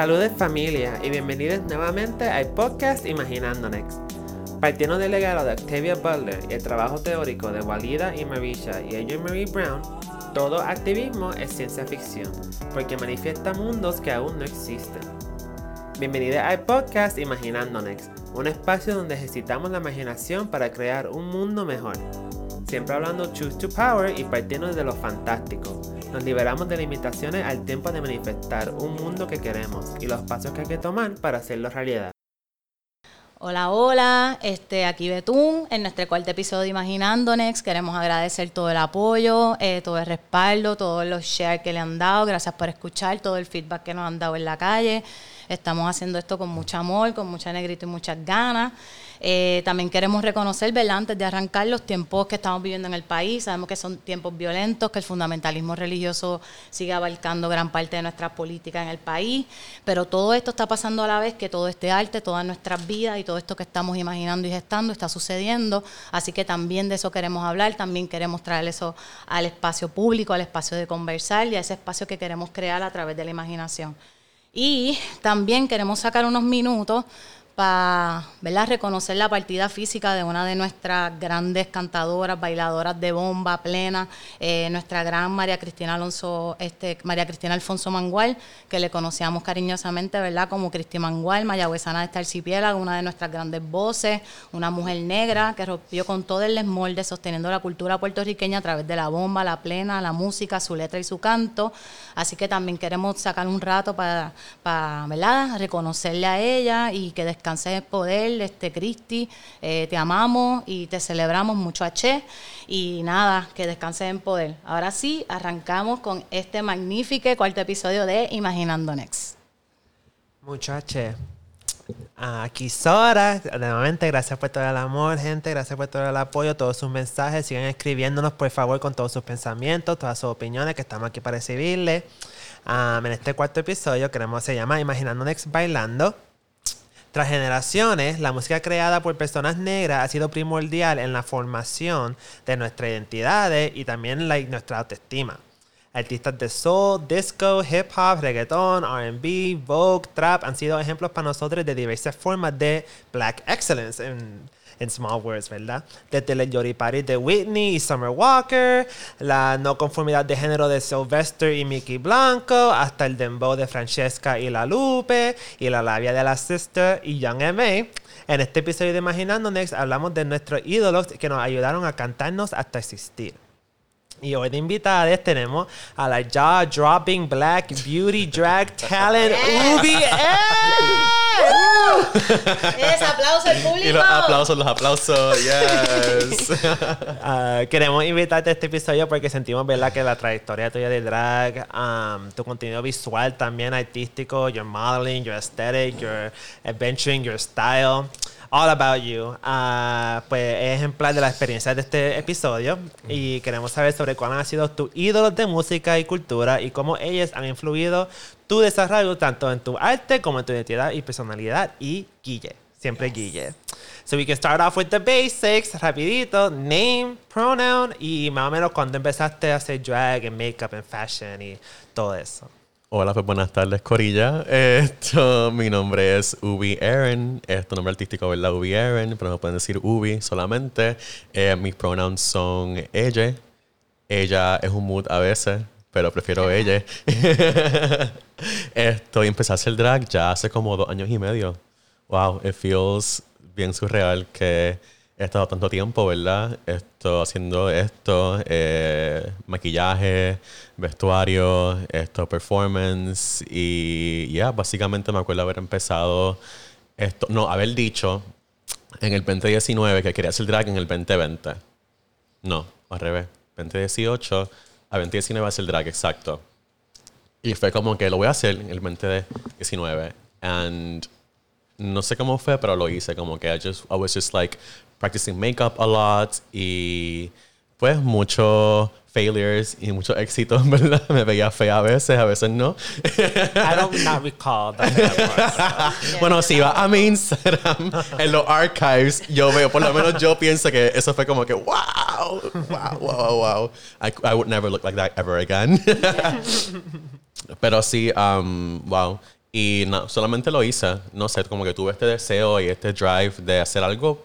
Saludos familia y bienvenidos nuevamente al podcast Imaginando Next. Partiendo del legado de Octavia Butler y el trabajo teórico de Walida y Marisha y Adrienne Marie Brown, todo activismo es ciencia ficción, porque manifiesta mundos que aún no existen. Bienvenidos al podcast Imaginando Next, un espacio donde ejercitamos la imaginación para crear un mundo mejor. Siempre hablando Choose to Power y partiendo de lo fantástico. Nos liberamos de limitaciones al tiempo de manifestar un mundo que queremos y los pasos que hay que tomar para hacerlo realidad. Hola, hola, este, aquí Betún, en nuestro cuarto episodio de Imaginando Next. Queremos agradecer todo el apoyo, eh, todo el respaldo, todos los shares que le han dado. Gracias por escuchar, todo el feedback que nos han dado en la calle. Estamos haciendo esto con mucho amor, con mucha negrito y muchas ganas. Eh, también queremos reconocer, ¿verdad? antes de arrancar, los tiempos que estamos viviendo en el país. Sabemos que son tiempos violentos, que el fundamentalismo religioso sigue abarcando gran parte de nuestra política en el país, pero todo esto está pasando a la vez que todo este arte, todas nuestras vidas y todo esto que estamos imaginando y gestando está sucediendo. Así que también de eso queremos hablar, también queremos traer eso al espacio público, al espacio de conversar y a ese espacio que queremos crear a través de la imaginación. Y también queremos sacar unos minutos para reconocer la partida física de una de nuestras grandes cantadoras, bailadoras de bomba plena, eh, nuestra gran María Cristina Alonso, este, María Cristina Alfonso Mangual, que le conocíamos cariñosamente, ¿verdad? Como Cristi Mangual, mayagüezana de esta archipiélago, una de nuestras grandes voces, una mujer negra que rompió con todo el desmolde, sosteniendo la cultura puertorriqueña a través de la bomba, la plena, la música, su letra y su canto. Así que también queremos sacar un rato para, para ¿verdad? Reconocerle a ella y que descanse de poder, este Cristi, eh, te amamos y te celebramos mucho H y nada, que descanses en poder. Ahora sí, arrancamos con este magnífico cuarto episodio de Imaginando Next. Mucho H. Aquí Sora, nuevamente gracias por todo el amor, gente, gracias por todo el apoyo, todos sus mensajes, sigan escribiéndonos por favor con todos sus pensamientos, todas sus opiniones, que estamos aquí para recibirle. en este cuarto episodio queremos, se llama Imaginando Next Bailando. Tras generaciones, la música creada por personas negras ha sido primordial en la formación de nuestras identidades y también la, nuestra autoestima. Artistas de soul, disco, hip hop, reggaeton, RB, vogue, trap han sido ejemplos para nosotros de diversas formas de black excellence en Small Words, ¿verdad? Desde el Yori Party de Whitney y Summer Walker, la no conformidad de género de Sylvester y Mickey Blanco, hasta el dembow de Francesca y La Lupe, y la labia de la Sister y Young M.A. En este episodio de Imaginando Next hablamos de nuestros ídolos que nos ayudaron a cantarnos hasta existir. Y hoy de invitadas tenemos a la Jaw Dropping Black Beauty Drag Talent Ubi. ¡Es aplauso al público! Y los aplausos, los aplausos, yes. uh, queremos invitarte a este episodio porque sentimos, ¿verdad?, que la trayectoria tuya de drag, um, tu contenido visual también artístico, your modeling, your aesthetic, your adventuring, your style all about you. Uh, pues es ejemplar de la experiencia de este episodio y queremos saber sobre cuáles han sido tus ídolos de música y cultura y cómo ellos han influido tu desarrollo tanto en tu arte como en tu identidad y personalidad y Guille. Siempre Guille. So we can start off with the basics, rapidito, name, pronoun y más o menos cuando empezaste a hacer drag and makeup and fashion y todo eso. Hola, pues buenas tardes, Corilla. Esto, mi nombre es Ubi Aaron. Esto, nombre artístico, ¿verdad? Ubi Aaron, pero me pueden decir Ubi solamente. Eh, mis pronouns son ella. Ella es un mood a veces, pero prefiero ella. Esto, y empecé a hacer drag ya hace como dos años y medio. Wow, it feels bien surreal que he estado tanto tiempo, ¿verdad? Esto, haciendo esto, eh, maquillaje, vestuario, esto, performance. Y ya, básicamente me acuerdo haber empezado esto, no, haber dicho en el 2019 que quería hacer drag en el 2020. No, al revés. 2018 a 2019 hacer drag, exacto. Y fue como que lo voy a hacer en el 2019. And no sé cómo fue, pero lo hice. Como que I, just, I was just like practicing makeup a lot y pues mucho failures y mucho éxito, ¿verdad? Me veía fea a veces, a veces no. I don't not recall that. bueno, si va a mi Instagram, en los archives, yo veo, por lo menos yo pienso que eso fue como que, wow, wow, wow, wow. I, I would never look like that ever again. Pero sí, um, wow. Y no, solamente lo hice. No sé, como que tuve este deseo y este drive de hacer algo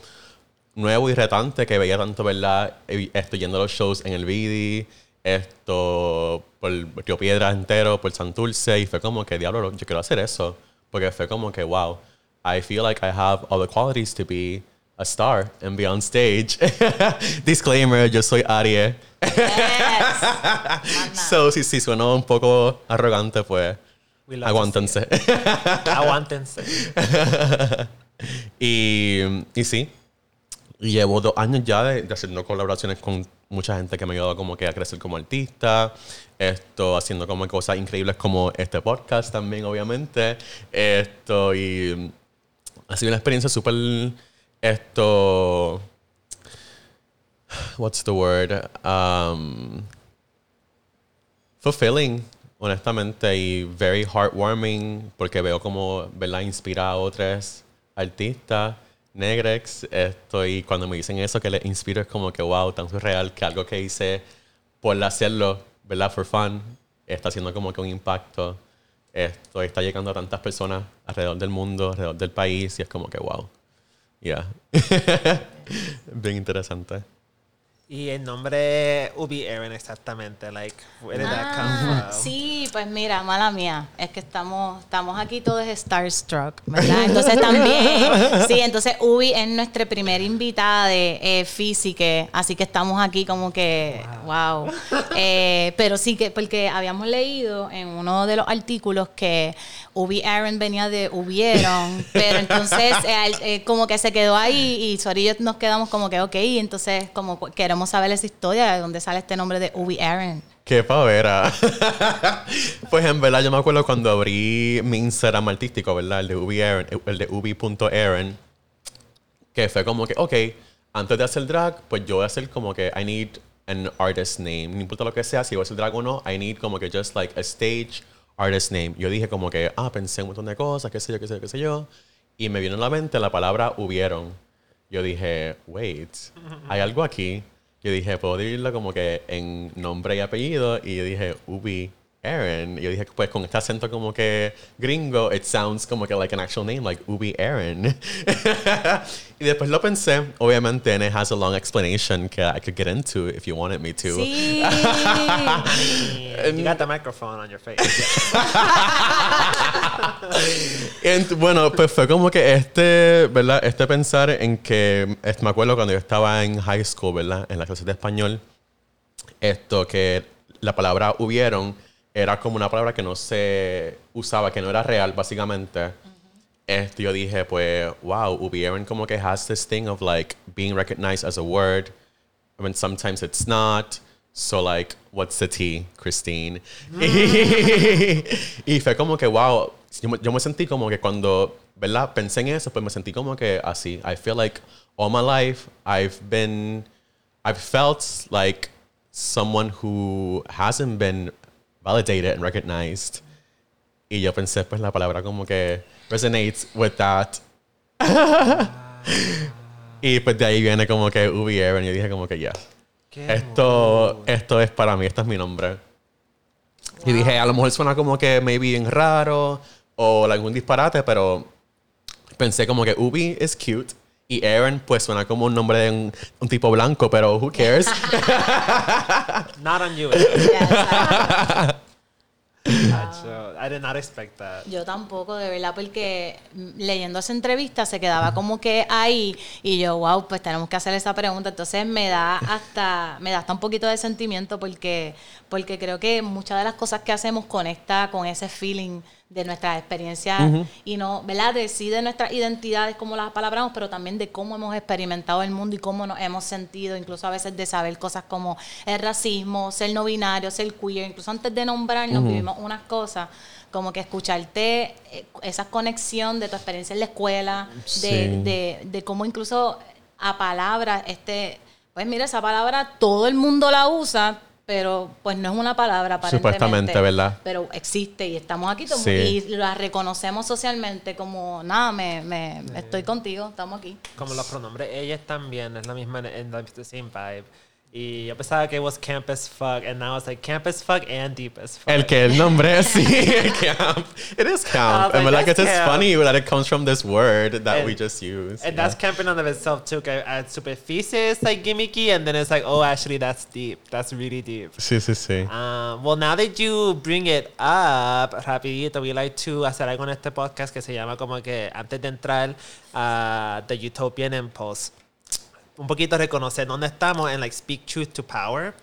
nuevo y retante que veía tanto, ¿verdad? Estoy yendo a los shows en el Vidi, esto por Río Piedra entero, por Santurce, y fue como que, diablo, yo quiero hacer eso. Porque fue como que, wow, I feel like I have all the qualities to be a star and be on stage. Disclaimer, yo soy Arie. so, si, si suena un poco arrogante, pues aguántense. aguántense. y, y sí, llevo dos años ya de, haciendo colaboraciones con mucha gente que me ha ayudado como que a crecer como artista. Esto, haciendo como cosas increíbles como este podcast también, obviamente. Esto, y ha sido una experiencia súper esto. What's the word? Um, fulfilling, honestamente, y very heartwarming, porque veo como, ¿verdad? Inspira a otros artistas negrex. Esto, y cuando me dicen eso, que les inspiro, es como que, wow, tan surreal que algo que hice por hacerlo, ¿verdad? For fun, está haciendo como que un impacto. Esto está llegando a tantas personas alrededor del mundo, alrededor del país, y es como que, wow. Yeah. Bien interesante. Y el nombre Ubi Aaron exactamente, like, where did that come ah, from? Sí, pues mira, mala mía, es que estamos, estamos aquí todos starstruck, ¿verdad? Entonces también, sí, entonces Ubi es nuestra primera invitada de eh, física, así que estamos aquí como que, wow. Eh, pero sí que, porque habíamos leído en uno de los artículos que Ubi Aaron venía de hubieron, pero entonces eh, eh, como que se quedó ahí y Sori y yo nos quedamos como que, ok, entonces como queremos queremos saber esa historia de dónde sale este nombre de Ubi Aaron. Qué pavera. pues en verdad yo me acuerdo cuando abrí mi Instagram artístico, ¿verdad? El de Ubi Aaron, el de Ubi.Aaron, que fue como que, ok, antes de hacer drag, pues yo voy a hacer como que I need an artist name. No importa lo que sea, si voy a hacer drag o no, I need como que just like a stage artist name. Yo dije como que, ah, pensé un montón de cosas, qué sé yo, qué sé yo, qué sé yo. Y me vino a la mente la palabra hubieron. Yo dije, wait, hay algo aquí yo dije, puedo dividirlo como que en nombre y apellido. Y yo dije, Ubi Aaron. Y yo dije, pues con este acento como que gringo, it sounds como que like an actual name, like Ubi Aaron. y después lo pensé, obviamente, and it has a long explanation que I could get into if you wanted me to. Sí. you got the microphone on your face. bueno, pues fue como que este, ¿verdad? Este pensar en que, me acuerdo cuando yo estaba en high school, ¿verdad? En la clase de español, esto que la palabra hubieron era como una palabra que no se usaba, que no era real, básicamente. Esto yo dije, pues, wow, hubieron como que has this thing of like being recognized as a word, when sometimes it's not. So like, what's the T, Christine? y fue como que, wow, yo, me sentí como que cuando, ¿verdad? Pensé en eso, pues me sentí como que así. I feel like all my life I've been, I've felt like someone who hasn't been validated and recognized. Y yo pensé, pues la palabra como que resonates with that. y pues de ahí viene como que Ubi Aaron. Y yo dije como que ya. Esto, esto es para mí, este es mi nombre. Y dije, a lo mejor suena como que maybe bien raro o algún disparate, pero pensé como que Ubi es cute. Y Aaron, pues suena como un nombre de un, tipo blanco, pero who cares? Not on you. I did not expect that. Yo tampoco, de verdad, porque leyendo esa entrevista se quedaba como que ahí y yo, wow, pues tenemos que hacer esa pregunta. Entonces me da hasta, me da hasta un poquito de sentimiento porque, porque creo que muchas de las cosas que hacemos conecta con ese feeling de nuestras experiencias y no, ¿verdad? De sí de nuestras identidades, como las palabramos, pero también de cómo hemos experimentado el mundo y cómo nos hemos sentido, incluso a veces de saber cosas como el racismo, ser no binario, ser queer, incluso antes de nombrarnos vivimos unas cosas como que escucharte eh, esa conexión de tu experiencia en la escuela, de, de, de cómo incluso a palabras, este, pues mira, esa palabra todo el mundo la usa, pero pues no es una palabra para Supuestamente, ¿verdad? Pero existe y estamos aquí y la reconocemos socialmente como, nada, me, me estoy contigo, estamos aquí. Como los pronombres, ellas también, es la misma, en la same vibe. Y yo pensaba que was camp as fuck, and now it's like camp as fuck and deep as fuck. El que el nombre sí, camp. It is I camp. was And like, it's just camp. funny that it comes from this word that And- we just use. And Yeah. that's camping on of itself too. Que at superficie it's like gimmicky, and then it's like, oh, actually, that's deep. That's really deep. Sí, sí, sí. Um, well, now that you bring it up, rapidito, we like to hacer algo en este podcast que se llama como que antes de entrar a The Utopian Impulse, un poquito reconocer dónde estamos en like Speak Truth to Power.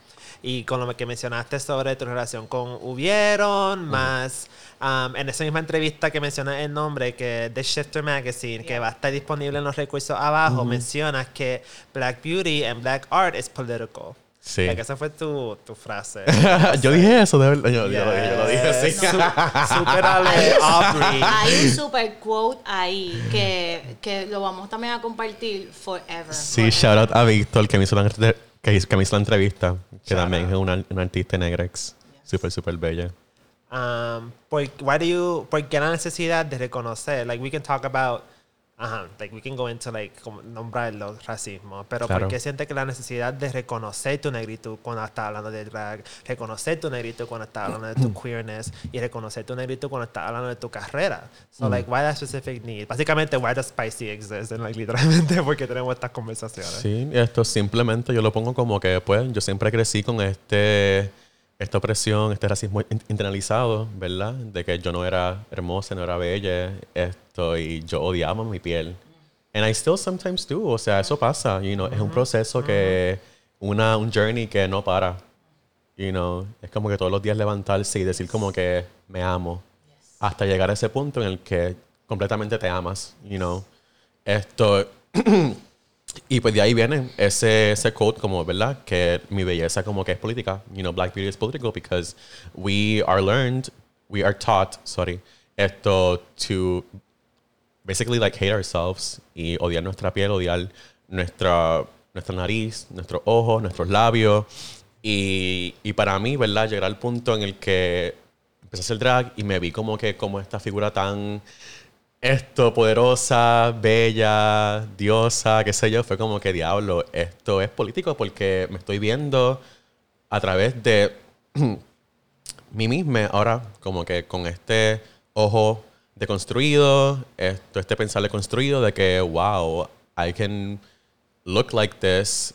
Y con lo que mencionaste sobre tu relación con Hubieron, más um, en esa misma entrevista que mencionas el nombre, que The Shifter Magazine, que va a estar disponible en los recursos abajo, mencionas que Black Beauty and Black Art is political. Sí. Like, esa fue tu, tu frase. yo dije eso, de verdad. Yo, yo lo dije, yo lo dije, sí. Yes. Su- Superale Aubrey. Hay un super quote ahí que, que lo vamos también a compartir forever. Sí, shout out a Víctor que me hizo la, que que me hizo la entrevista, que Shout también out. es una, una artista negra, ex, súper, súper bella. Um, por, why do you, ¿Por qué la necesidad de reconocer? Like, we can talk about... Ajá, like, we can go into, like, nombrarlo, racismo. Pero Claro. ¿por qué sientes que la necesidad de reconocer tu negritud cuando estás hablando de drag? Reconocer tu negritud cuando estás hablando de tu queerness. Y reconocer tu negritud cuando estás hablando de tu carrera. So, like, why that specific need? Básicamente, why does Spicy exist? And, like, literalmente, porque tenemos estas conversaciones. Sí, esto simplemente yo lo pongo como que, pues, yo siempre crecí con este, esta opresión, este racismo in- internalizado, ¿verdad? De que yo no era hermosa, no era bella, esto, y yo odiaba mi piel. And I still sometimes do, o sea, eso pasa, you know, es un proceso que, una, un journey que no para, you know, es como que todos los días levantarse y decir como que me amo, hasta llegar a ese punto en el que completamente te amas, you know. Esto, y pues de ahí viene ese, ese quote como, ¿verdad? Que mi belleza como que es política. You know, black beauty is political because we are learned, we are taught, sorry, esto to basically like hate ourselves y odiar nuestra piel, odiar nuestra, nuestra nariz, nuestros ojos, nuestros labios. Y, y para mí, ¿verdad? Llegar al punto en el que empecé a hacer drag y me vi como que como esta figura tan esto, poderosa, bella, diosa, qué sé yo, fue como que diablo, esto es político porque me estoy viendo a través de mí misma ahora, como que con este ojo deconstruido, esto, este pensar deconstruido de que, wow, I can look like this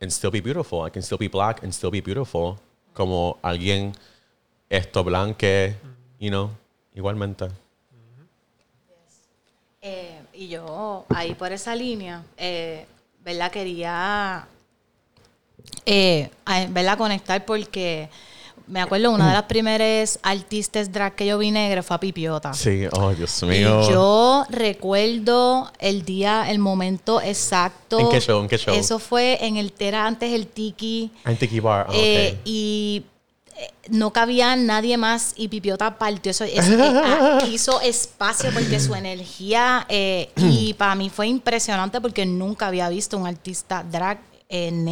and still be beautiful. I can still be black and still be beautiful. Como alguien esto blanque, you know, igualmente. Eh, y yo, ahí por esa línea, eh, ¿verdad? Quería, eh, ¿verdad? Conectar porque me acuerdo una de las primeras artistas drag que yo vi negra fue a Pipiota. Sí, oh Dios Y mío. yo recuerdo el día, el momento exacto. ¿En qué show? ¿En qué show? Eso fue en el Tera antes el Tiki. En Tiki Bar, ok. Y no cabía nadie más y Pipiota partió eso. es- eh, ah, hizo espacio porque su energía. eh, y para mí fue impresionante porque nunca había visto un artista drag eh, en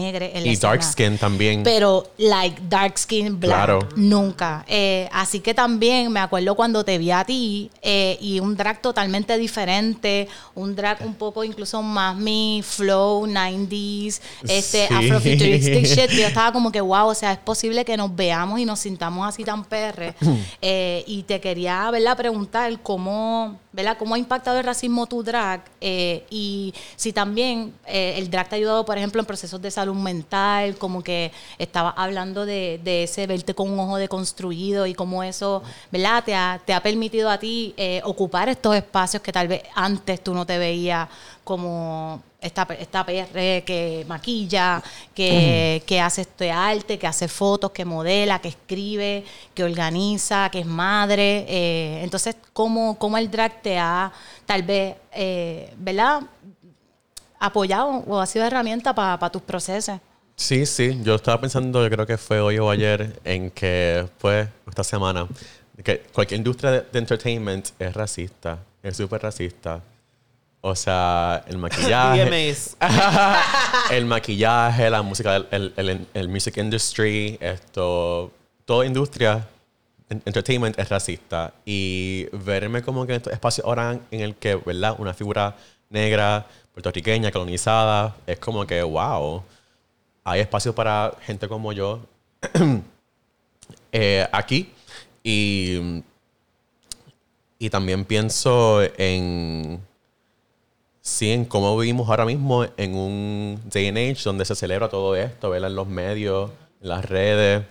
la Y dark skin también. Pero, like, dark skin, black. Claro. Nunca. Eh, así que también me acuerdo cuando te vi a ti eh, y un drag totalmente diferente, un drag un poco incluso más mi flow, 90s, este Sí. afrofuturistic shit. Yo estaba como que, wow, o sea, es posible que nos veamos y nos sintamos así tan perre. Eh, y te quería, ¿verdad?, preguntar cómo, ¿verdad?, cómo ha impactado el racismo tu drag eh, y si también eh, el drag te ha ayudado, por ejemplo, en procesos de salud mental, como que estaba hablando de, ese verte con un ojo deconstruido y cómo eso, ¿verdad?, te ha, te ha permitido a ti eh, ocupar estos espacios que tal vez antes tú no te veías como esta, esta PR que maquilla, que, que hace este arte, que hace fotos, que modela, que escribe, que organiza, que es madre. eh, entonces, ¿cómo, ¿cómo el drag te ha tal vez, eh, ¿verdad? apoyado o ha sido herramienta para tus procesos? Sí, sí. Yo estaba pensando, yo creo que fue hoy o ayer, en que fue esta semana, que cualquier industria de, de entertainment es racista, es súper racista. O sea, el maquillaje, el maquillaje, la música, el, el, el- music industry, esto, toda industria en- entertainment es racista. Y verme como que en estos espacios ahora en el que, ¿verdad? Una figura negra, puertorriqueña, colonizada, es como que, wow. hay espacio para gente como yo eh, aquí. Y, y también pienso en, sí, en cómo vivimos ahora mismo en un day and age donde se celebra todo esto, ¿verdad? En los medios, en las redes,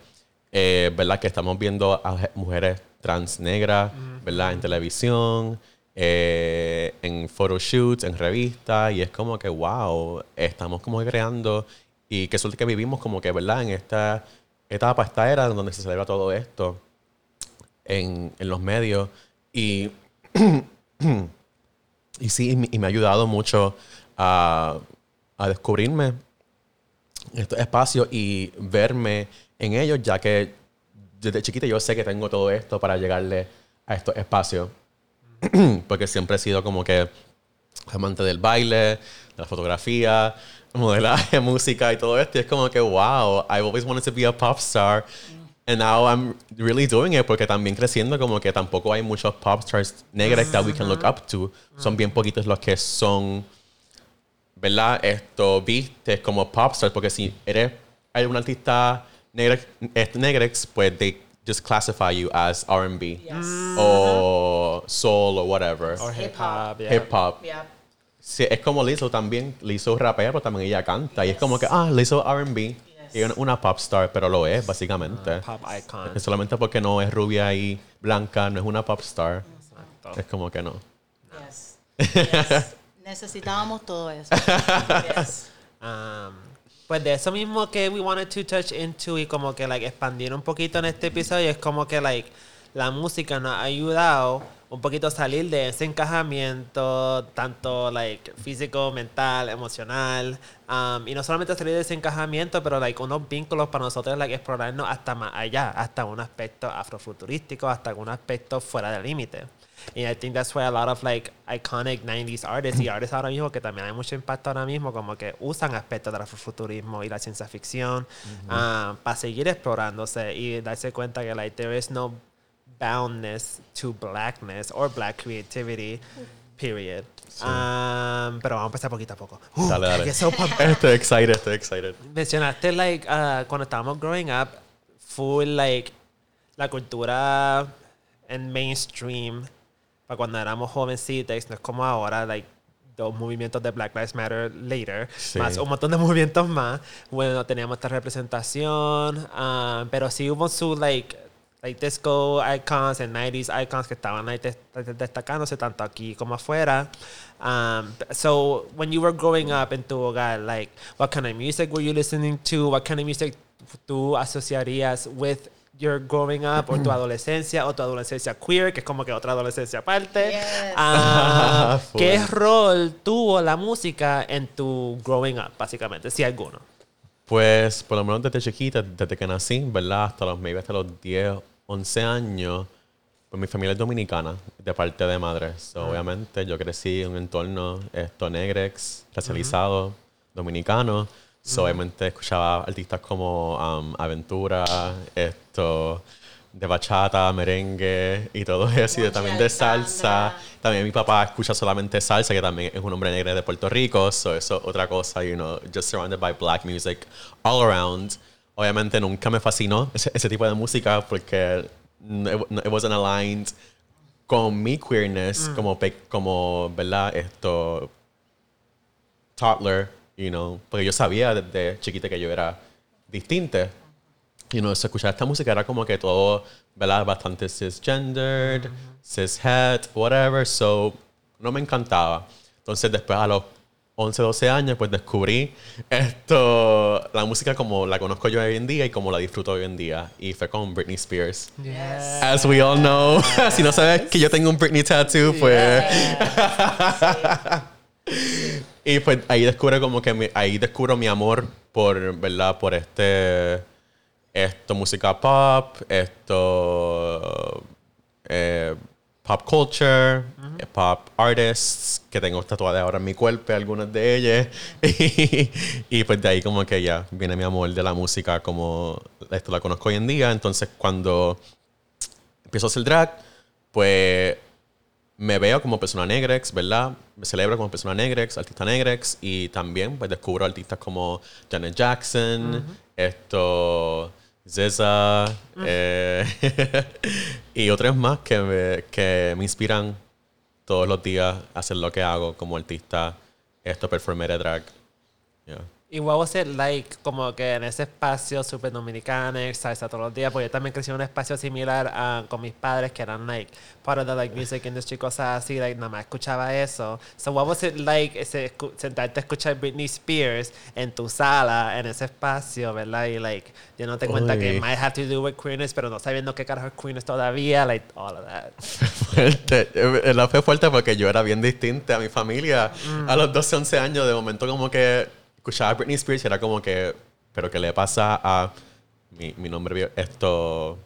eh, ¿verdad? Que estamos viendo a je- mujeres trans negras, ¿verdad? En televisión, eh, en photoshoots, en revistas, y es como que, wow, estamos como creando, y que suerte que vivimos como que, ¿verdad? En esta etapa, esta era donde se celebra todo esto en, en los medios. Y, y sí, y me, ha ayudado mucho a, a descubrirme estos espacios y verme en ellos, ya que desde chiquita yo sé que tengo todo esto para llegarle a estos espacios. Porque siempre he sido como que amante del baile, de la fotografía, modelaje, música y todo esto. Y es como que, wow, I always wanted to be a pop star. And now I'm really doing it porque también creciendo como que tampoco hay muchos pop stars negras that we can look up to. Son bien poquitos los que son, ¿verdad? Esto, viste como pop stars porque si eres hay un artista negra, este, negrex, pues they just classify you as R&B o soul or whatever. Or hip hop, yeah. Hip hop. Sí, es como Lizzo también. Lizzo rapea, pero también ella canta. Y es como que, ah, Lizzo R&B. Y una, una pop star, pero lo es, básicamente. Pop icon. Es solamente porque no es rubia y blanca, no es una pop star. Exacto. Es como que no. Yes. Yes. Necesitábamos todo eso. Yes. Um, pues de eso mismo que we wanted to touch into y como que like expandir un poquito en este episodio es como que like la música nos ha ayudado un poquito a salir de ese encajamiento tanto like físico, mental, emocional um, y no solamente salir de ese encajamiento pero like unos vínculos para nosotros like explorarnos hasta más allá, hasta un aspecto afrofuturístico, hasta un aspecto fuera del límite. Y I think that's why a lot of like iconic 90s artists y artists ahora mismo que también hay mucho impacto ahora mismo como que usan aspectos del afrofuturismo y la ciencia ficción ah, para seguir explorándose y darse cuenta que like there is no boundness to blackness or black creativity period. Um, pero vamos a empezar poquito a poco. Uh, Dale, dale. So. Estoy excited, estoy excited. Mencionaste, like, ah, cuando estábamos growing up, full, like, la cultura en mainstream, para cuando éramos jovencitos, no es como ahora, like, dos movimientos de Black Lives Matter later, Sí. más un montón de movimientos más. Bueno, teníamos esta representación, ah, pero sí hubo su, like, like disco icons and 90s icons que estaban like, des- des- destacándose tanto aquí como afuera. Um, so when you were growing up in tu hogar, like what kind of music were you listening to? What kind of music tú asociarías with your growing up o tu adolescencia o tu adolescencia queer, que es como que otra adolescencia aparte? Yes. Ah. ¿Qué rol tuvo la música en tu growing up, básicamente? Si alguno. Pues, por lo menos desde chiquita, desde que nací, ¿verdad? Hasta los, maybe hasta los 10, 11 años, pues mi familia es dominicana, de parte de madre. So, Obviamente, yo crecí en un entorno esto negrex, racializado, dominicano. So, Obviamente, escuchaba artistas como um, Aventura, esto, de bachata, merengue y todo eso, y de- también de salsa. También mi papá escucha solamente salsa, que también es un hombre negro de Puerto Rico, so eso otra cosa, you know, just surrounded by black music all around. Obviamente nunca me fascinó ese, ese tipo de música porque no- it, it wasn't aligned con mi queerness como, pe- como, ¿verdad? Esto, toddler, you know, porque yo sabía desde chiquita que yo era distinta. You know, escuchar esta música era como que todo, ¿verdad? Bastante cisgendered, cishet, whatever. So, no me encantaba. Entonces, después a los 11, 12 años, pues descubrí esto, la música como la conozco yo hoy en día y como la disfruto hoy en día. Y fue con Britney Spears. Yes. As we all know, si no sabes que yo tengo un Britney tattoo, pues... Y pues ahí descubro como que mi- ahí descubro mi amor por, ¿verdad? Por este esto música pop, esto eh, pop culture, pop artists, que tengo tatuadas ahora en mi cuerpo, algunas de ellas. Y, y pues de ahí como que ya viene mi amor de la música como esto la conozco hoy en día. Entonces cuando empiezo a hacer drag, pues me veo como persona negrex, ¿verdad? Me celebro como persona negrex, artista negrex, y también pues descubro artistas como Janet Jackson, esto, Zeza, eh, y otros más que me, que me inspiran todos los días hacer lo que hago como artista, esto, performer drag. Yeah. Y what was it like, como que en ese espacio súper dominicano, salsa todos los días, porque yo también crecí en un espacio similar ah, con mis padres que eran like part of the like music industry, cosas así, like nada más escuchaba eso. So what was it like ese, sentarte a escuchar Britney Spears en tu sala, en ese espacio, ¿verdad? Y like, yo no te cuenta que Uy. it might have to do with queerness, pero no sabiendo qué carajo es queerness todavía, like all of that. fuerte. Eh, La fue fuerte porque yo era bien distinta a mi familia. A los 12, 11 años, de momento como que escuchaba a Britney Spears y era como que, pero ¿qué le pasa a mi, mi nombre, esto,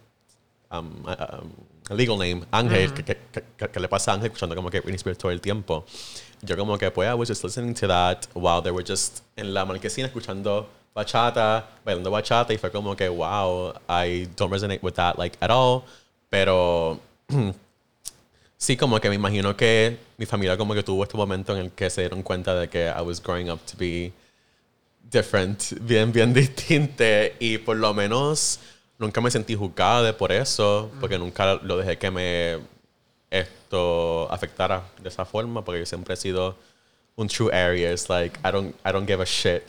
um, um, legal name, Ángel, ¿qué, qué, qué- qué le pasa a Ángel escuchando como que Britney Spears todo el tiempo? Yo como que, pues, I was just listening to that while they were just en la marquesina escuchando bachata, bailando bachata y fue como que, wow, I don't resonate with that like at all, pero Sí, como que me imagino que mi familia como que tuvo este momento en el que se dieron cuenta de que I was growing up to be different, bien, bien distinta y por lo menos nunca me sentí juzgada por eso, porque nunca lo dejé que me esto afectara de esa forma, porque yo siempre he sido un true Aries, like I don't, I don't give a shit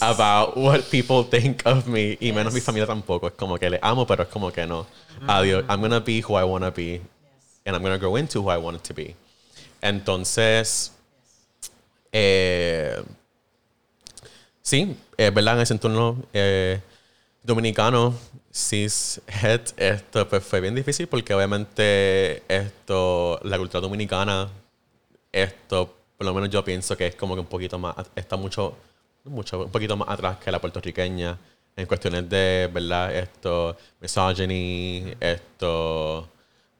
about what people think of me, y menos mi familia tampoco, es como que le amo, pero es como que no, adiós, I'm gonna be who I wanna be, and I'm gonna grow into who I want to be. Entonces, eh, sí, verdad, en ese entorno eh, dominicano, cishet, esto pues fue bien difícil porque obviamente esto, la cultura dominicana, esto, por lo menos yo pienso que es como que un poquito más, está mucho, mucho, un poquito más atrás que la puertorriqueña en cuestiones de, ¿verdad? Esto, misogyny, esto,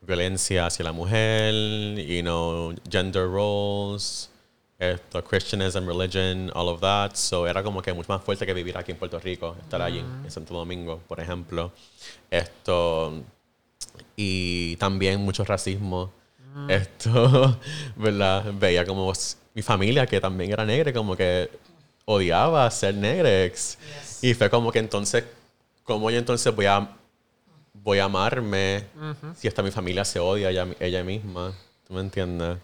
violencia hacia la mujer, you know, gender roles, esto, Christianism, religion, all of that. So era como que mucho más fuerte que vivir aquí en Puerto Rico, estar allí, en Santo Domingo, por ejemplo. Esto, y también mucho racismo. Esto, ¿verdad? Veía como mi familia, que también era negra, como que odiaba ser negrex. Y fue como que entonces, ¿cómo yo entonces voy a, voy a amarme si hasta mi familia se odia ella, ella misma? ¿Tú me entiendes?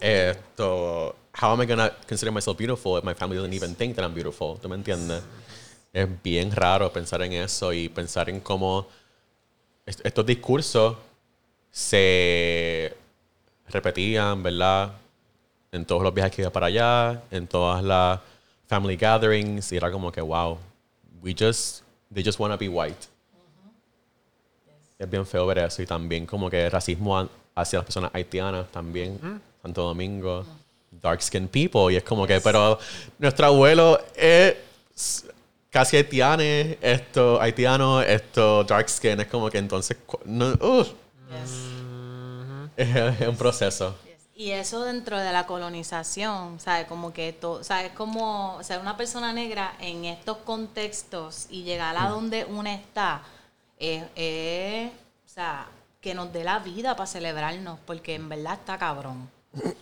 Esto, how am I gonna consider myself beautiful if my family doesn't even think that I'm beautiful? ¿Tú me entiendes? Es bien raro pensar en eso y pensar en cómo est- estos discursos se repetían, ¿verdad? En todos los viajes que iba para allá, en todas las family gatherings, y era como que, wow, we just, they just want to be white. Es bien feo ver eso y también como que racismo hacia las personas haitianas también, Santo Domingo, dark skinned people, y es como que, pero nuestro abuelo es casi haitiano, esto, haitiano, esto, dark skin, es como que entonces, no, ugh, es, es un proceso. Y eso dentro de la colonización, ¿sabes? Como que todo, ¿sabes? Como ser una persona negra en estos contextos y llegar a donde uno está, es, es, o sea, que nos dé la vida para celebrarnos, porque en verdad está cabrón.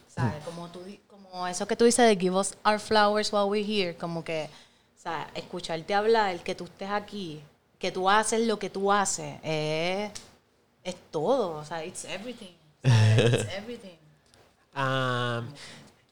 ¿Sabes? Como, tú, como eso que tú dices de give us our flowers while we're here, como que, sea, escucharte hablar, que tú estés aquí, que tú haces lo que tú haces, es, es todo, o sea, it's everything. ¿sabes? It's everything. Um,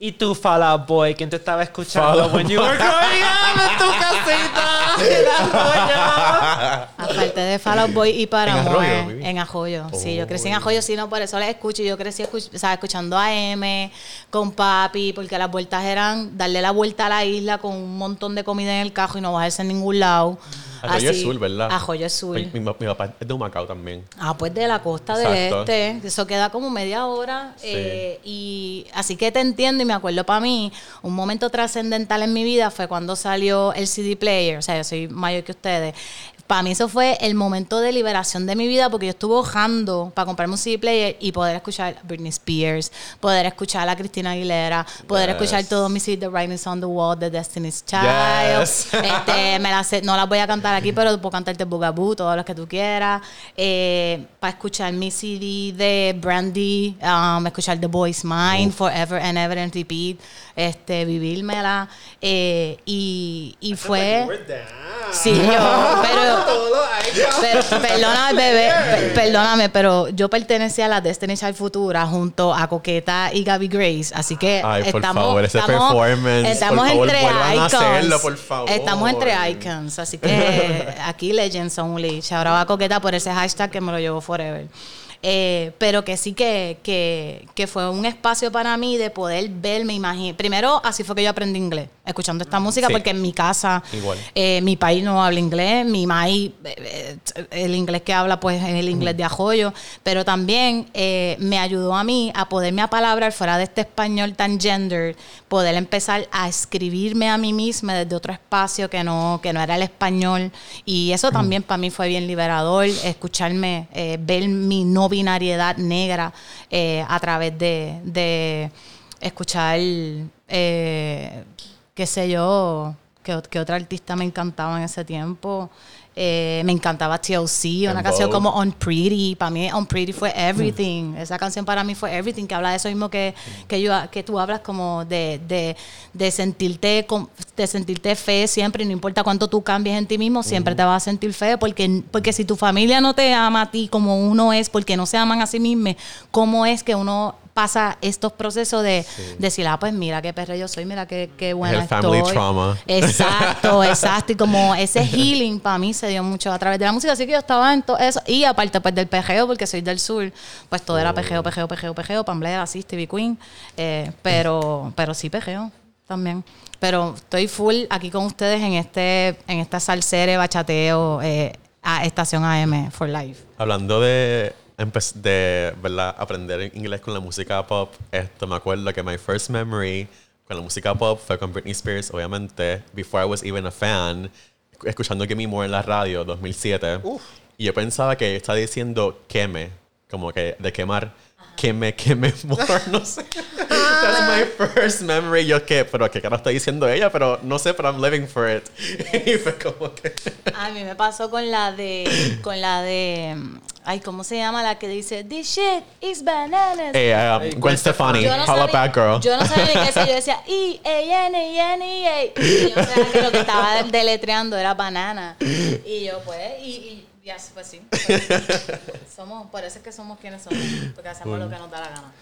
y tú, Fall Out Boy, ¿quién te estaba escuchando Fall when you were growing up en tu casita? Era Aparte de Fall Out Boy y para En Arroyo, en Ajoyo. Sí, yo crecí en Oh. Ajoyo, sí, no, por eso les escucho. Yo crecí escuch- o sea, escuchando a M, con papi, porque las vueltas eran darle la vuelta a la isla con un montón de comida en el cajo y no bajarse en ningún lado. Arroyo Así- Azul, ¿verdad? Ajoyo Azul. Mi, mi- mi papá es de Humacao también. Ah, pues de la costa Exacto. del este. Eso queda como media hora. Sí. eh, y así que te entiendo y me acuerdo para mí, un momento trascendental en mi vida fue cuando salió el CD player. O sea, yo soy mayor que ustedes. Para mí eso fue el momento de liberación de mi vida porque yo estuve hojando para comprarme un CD player y poder escuchar Britney Spears, poder escuchar a Cristina Aguilera, poder Yes. escuchar todos mis CDs de Writings on the Wall, de Destiny's Child. Yes. Este, me las no las voy a cantar aquí, pero puedo cantarte Bugaboo, todos los que tú quieras. Eh, para escuchar mi CD de Brandy, um, escuchar The Boy's Mind, Forever and Ever and Repeat, este, vivírmela. Eh, y, y fue... Sí, yo, pero, pero perdóname, bebé, per- perdóname, pero yo pertenecía a la Destiny Child Futura junto a Coqueta y Gaby Grace, así que Ay, por estamos, favor, ese estamos- performance, estamos por favor, entre a icons. hacerlo, por favor. Estamos entre icons, así que aquí Legends Only. Shout out a Coqueta por ese hashtag que me lo llevó forever. Eh, pero que sí que, que, que fue un espacio para mí de poder verme, imaginar. Primero, así fue que yo aprendí inglés, escuchando esta música, Sí. porque en mi casa, eh, mi país no habla inglés, mi maíz, eh, eh, el inglés que habla pues es el inglés de ajoyo, pero también eh, me ayudó a mí a poderme apalabrar fuera de este español tan gender, poder empezar a escribirme a mí misma desde otro espacio que no, que no era el español. Y eso también para mí fue bien liberador, escucharme, eh, ver mi no binariedad negra eh, a través de, de escuchar, eh, qué sé yo, que, que otra artista me encantaba en ese tiempo. Eh, me encantaba TLC, una canción como On Pretty. Para mí, On Pretty fue everything. Esa canción para mí fue everything, que habla de eso mismo que, que, yo, que tú hablas, como de, de, de sentirte de sentirte fe siempre, no importa cuánto tú cambies en ti mismo, siempre te vas a sentir fe, porque, porque si tu familia no te ama a ti como uno es, porque no se aman a sí mismos, ¿cómo es que uno pasa estos procesos de decir, ah, pues mira qué perra yo soy, mira qué, qué buena el family estoy. trauma. Exacto, exacto. Y como ese healing para mí se dio mucho a través de la música. Así que yo estaba en todo eso. Y aparte pues del pejeo, porque soy del sur, pues todo era pejeo, pejeo, pejeo, pejeo, Pamela, así, Stevie Queen. Eh, pero, pero sí pejeo también. Pero estoy full aquí con ustedes en este, en esta salsere bachateo eh, a Estación AM for Life. Hablando de, de ¿verdad? aprender inglés con la música pop, esto me acuerdo que my first memory con la música pop fue con Britney Spears, obviamente, before I was even a fan, escuchando Gimme More en la radio, 2007. Y yo pensaba que estaba diciendo queme, como que de quemar. Queme, queme more, no sé. That's my first memory. Yo, ¿qué? ¿Pero qué cara está diciendo ella? Pero no sé, pero I'm living for it. y fue como que... A mí me pasó con la de, con la de, ay, ¿cómo se llama? La que dice, this shit is bananas. Eh, um, Hey, Gwen, Gwen Stefani, Stefani. Holla Back Girl. yo no sabía ni qué. Yo decía E, N, I, N, E. Y yo sabía que lo que estaba deletreando era banana. Y yo, pues, y, y ya, pues sí. pues, somos, es que somos quienes somos. Porque hacemos lo que nos da la gana.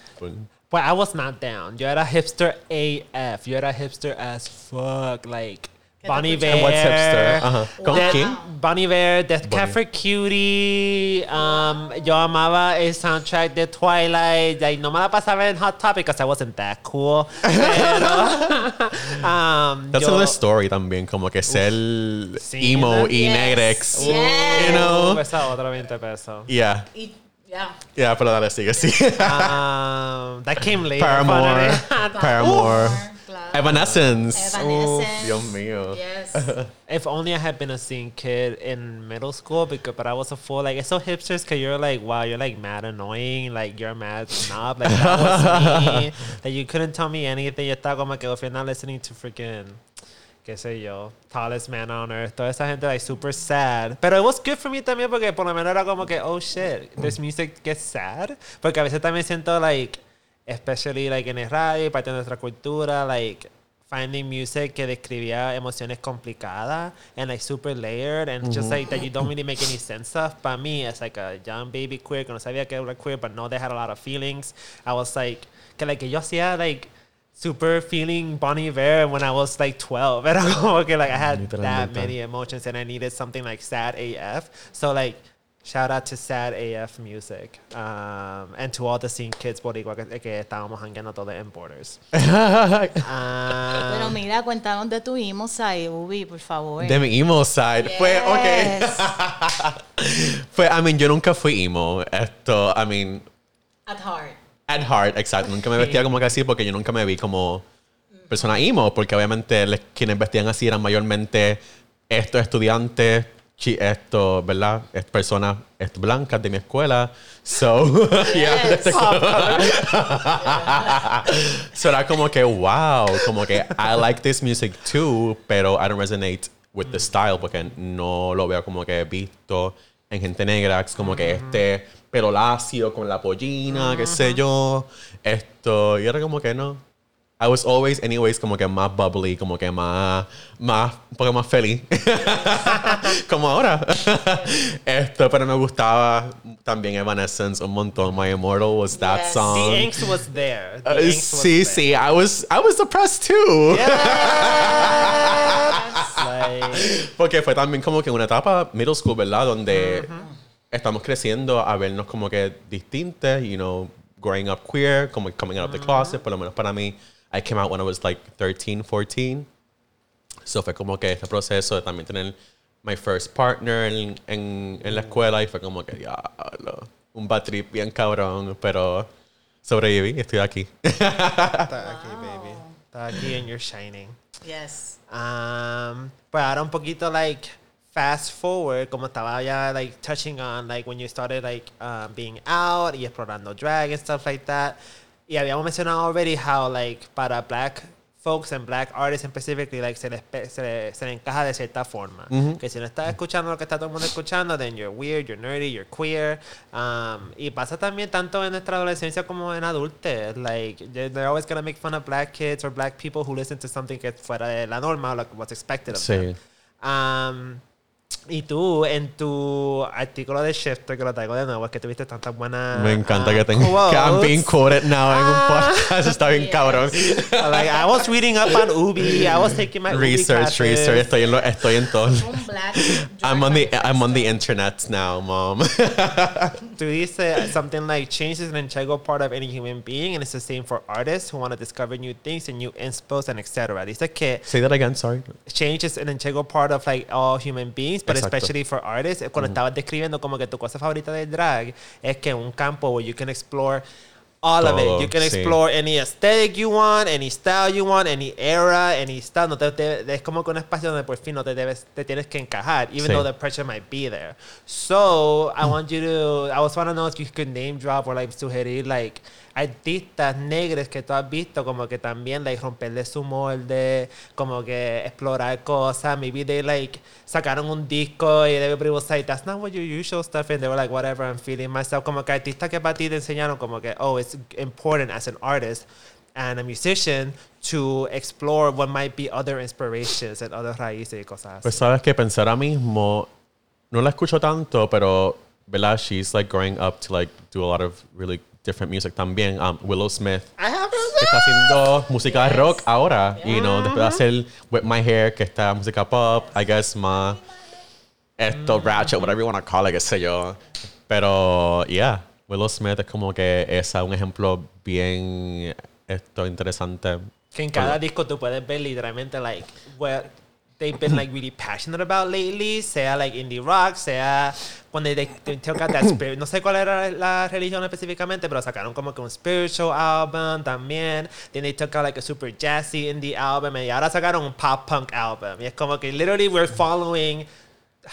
But I was not down. Yo era hipster AF. Yo era hipster as fuck. Like ¿Qué Bonnie te Bear. And what's hipster? Ajá. ¿Con Wow. quién? Bonnie Bear, Death Cat Bonnie. for Cutie. Um, yo amaba el soundtrack de Twilight. Like, no me la pasaba en Hot Topic because I wasn't that cool. Pero, um, That's yo- another story también, como que ser Sí, emo ¿no? y Yes. negrex. Yes. You know? Uh, esa otra 20 pesos. Yeah. Y ya. Yeah, pero dale, sigue, sí. Um, that came later. Paramore. finally. Paramore. Claro. Evanescence. Evanescence. Dios mío. Yes. If only I had been a scene kid in middle school, because but I was a fool. Like it's so hipsters, cause you're like, wow, you're like mad annoying, like you're a mad snob. Like that was me. Like you couldn't tell me anything. Yo estaba como que oh, if you're not listening to freaking, qué sé yo, tallest man on earth. Toda esa gente like super sad. Pero it was good for me también porque por lo menos era como que oh shit, this music gets sad. Porque a veces también siento like, especially like en el radio, parte de nuestra cultura, like finding music que describía emociones complicadas and like super layered and just like that you don't really make any sense of. Para mí, as like a young baby queer que no sabía que era queer, but no, they had a lot of feelings. I was like, que like que yo hacía like super feeling Bonnie Bear when I was like 12. Era como que like I had that many emotions and I needed something like sad AF. So like shout out to sad AF music um, and to all the scene kids boricua que, que estábamos hangueando todos en Borders. Um, Pero mira, cuéntanos de tu emo side, Ubi, por favor. De mi emo side. Fue, ok. Yes. Fue, I mean, yo nunca fui emo. Esto, I mean, At heart. at heart, exacto. Nunca me vestía como que así porque yo nunca me vi como persona emo, porque obviamente les- quienes vestían así eran mayormente estos estudiantes esto, ¿verdad? Es personas es blancas de mi escuela. So, yeah, Yes. so era como que, wow, como que I like this music too, pero I don't resonate with the style porque no lo veo como que visto en gente negra, es como que este pelo lacio con la pollina, qué sé yo, esto, y era como que no. I was always, anyways, como que más bubbly, como que más, más, un poco más feliz. como ahora. Esto, pero me gustaba también Evanescence un montón. My Immortal was that Yes. song. The angst was there. The Uh, angst was sí, there. sí, I was, I was depressed too. Like, Porque fue también como que una etapa middle school, ¿verdad? Donde estamos creciendo a vernos como que distintas, you know, growing up queer, como coming out of the closet, por lo menos para mí. I came out when I was like 13, 14. So fue como que este proceso de también tener my first partner en, en, en la escuela y fue como que, ya, un bad trip bien cabrón, pero sobreviví, estoy aquí. está aquí, baby. Está aquí and you're shining. Yes. Um, pues ahora un poquito like fast forward, como estaba ya like touching on like when you started like uh, being out y explorando drag and stuff like that. Y habíamos mencionado already how like para black folks and black artists specifically like se les, se se encaja de cierta forma. Que si no estás escuchando lo que está todo el mundo escuchando, then you're weird, you're nerdy, you're queer. Um, y pasa también tanto en nuestra adolescencia como en adultez. Like they're they're always gonna make fun of black kids or black people who listen to something que fuera de la norma o like what's expected of Sí. them. Um, y tú, en tu artículo de Shifter, que lo traigo de nuevo, es que tuviste tantas buenas. Me encanta ah, que tengo que I'm being quoted now en un Ah. podcast. Está bien Yes. cabrón. Like, I was reading up on Ubi, I was taking my Ubi Research, classes. research. Estoy en, lo, estoy en todo. I'm on the I'm on the internet now, mom. Tú dices something like, change is an integral part of any human being, and it's the same for artists who want to discover new things and new inspos and etc. Dice que Say that again, sorry. change is an integral part of like all human beings, but Exacto. especially for artists. Cuando estabas describiendo como que tu cosa favorita del drag es que un campo where you can explore all of Todo, it. You can sí. explore any aesthetic you want, any style you want, any era, any style. No te, te- es como que un espacio donde por fin no te debes, te tienes que encajar, even Sí. though the pressure might be there. So I want you to, I was want to know if you could name drop or like sugerir like artistas negros que tú has visto como que también like romperle su molde, como que explorar cosas. Maybe they like sacaron un disco y everybody was like, that's not what your usual stuff. And they were like, whatever, I'm feeling myself. Como que artistas que para ti te enseñaron como que, oh, it's important as an artist and a musician to explore what might be other inspirations and other raíces y cosas Pues sabes que pensar ahora mismo no la escucho tanto, pero verdad she's like growing up to like do a lot of really different music también. Um, Willow Smith I have que está haciendo música Yes. rock ahora, you know, después de hacer With My Hair que está música pop, I guess más esto ratchet, whatever you want to call it, qué sé yo. Pero yeah, Willow Smith es como que es un ejemplo bien esto interesante. Que en cada disco tú puedes ver literalmente like what they've been like really passionate about lately, sea like indie rock, sea cuando they, they took out that spirit, no sé cuál era la religión específicamente, pero sacaron como que un spiritual album también. Then they took out like a super jazzy indie album y ahora sacaron un pop punk album. Y es como que literally we're following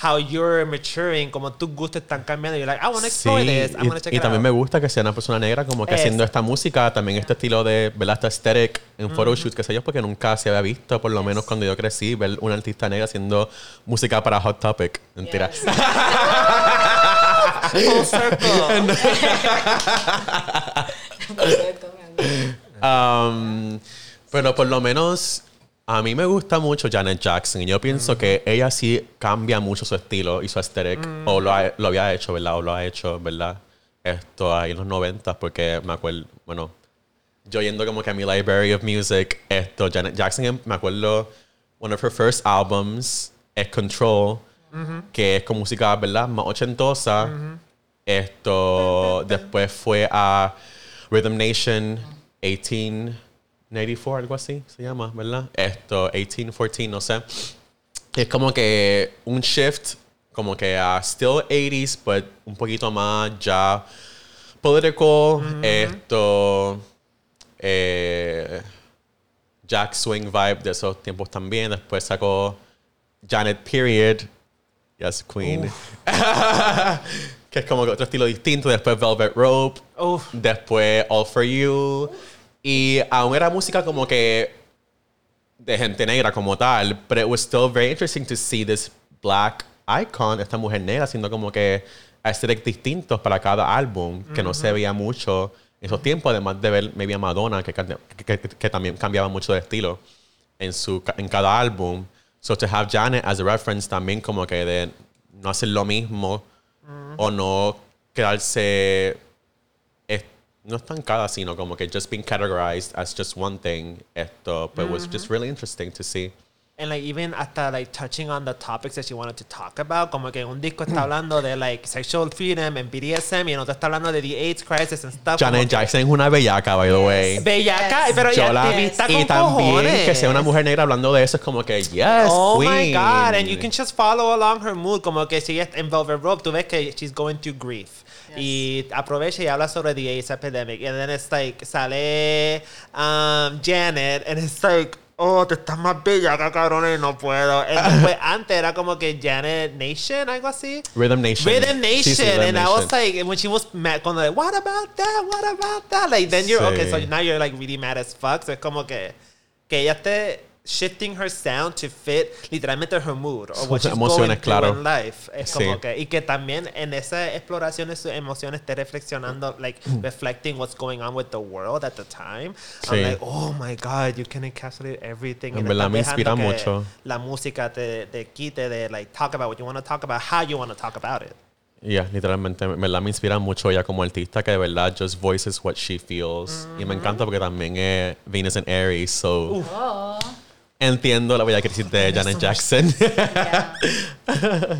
how you're maturing, como tus gustos están cambiando. You're like, I want to explore Sí, this, I'm y, gonna check y it también me gusta que sea una persona negra como que Es- haciendo esta música, también este estilo de, ¿verdad? Esta aesthetic en photoshoots, qué sé yo, porque nunca se había visto, por lo menos cuando yo crecí, ver una artista negra haciendo música para Hot Topic. Mentira. Yes. Full circle. Um, pero por lo menos a mí me gusta mucho Janet Jackson y yo pienso que ella sí cambia mucho su estilo y su aesthetic, o lo, ha- lo había hecho, ¿verdad? O lo ha hecho, ¿verdad? Esto ahí en los 90 porque me acuerdo, bueno, yo yendo como que a mi library of music, esto, Janet Jackson, em, me acuerdo, one of her first albums es Control, que es con música, ¿verdad? Más ochentosa. Esto, después fue a Rhythm Nation 1894, algo así se llama, ¿verdad? Esto, 1814, no sé. Es como que un shift, como que a still 80s, but un poquito más ya political. Esto, eh, Jack Swing vibe de esos tiempos también. Después sacó Janet Period, Yes, Queen. que es como que otro estilo distinto. Después Velvet Rope. Uf. Después All For You. Y aún era música como que de gente negra como tal. Pero it was still very interesting to see this black icon, esta mujer negra, haciendo como que aesthetics distintos para cada álbum, que no se veía mucho en esos tiempos, además de ver maybe a Madonna, que, que, que- que también cambiaba mucho de estilo en, su, en cada álbum. So to have Janet as a reference también como que de no hacer lo mismo o no quedarse no estancada, sino como que just being categorized as just one thing. Esto, but it was mm-hmm. just really interesting to see. And like even hasta like touching on the topics that she wanted to talk about, como que un disco está hablando de like sexual freedom and BDSM y en otro está hablando de the AIDS crisis and stuff. como Janet que- Jackson es una bellaca, by the way. Bellaca, Yes. pero Yo ella la- activista y con también cojones. que sea una mujer negra hablando de eso es como que, yes, Oh my queen. god, and you can just follow along her mood, como que si ella está en Velvet Rope, tú ves que she's going through grief. Y aprovecha y habla sobre the AIDS epidemic. And then it's like, sale um, Janet, and it's like, oh, te estás más bella que cabrón y no puedo. And después antes era como que Janet Nation, algo así. Rhythm Nation. Rhythm Sí, sí, Nation, Rhythm and I was Nation. like, when she was mad, cuando like, what about that? What about that? Like, then you're okay. So Sí. now you're like really mad as fuck. So es como que que ella esté shifting her sound to fit literalmente her mood or what Sus she's emociones, going claro. in life. Es Sí. como que y que también en esa exploración de sus emociones esté reflexionando, like reflecting what's going on with the world at the time. I'm Sí. like, oh my god, you can encapsulate everything. En verdad me inspira mucho. La música te, te quite de like talk about what you want to talk about, how you want to talk about it. Yeah, literalmente, en verdad me inspira mucho ella como artista que de verdad just voices what she feels. Y me encanta porque también es Venus and Aries, so. Entiendo la bella crisis de Janet Jackson.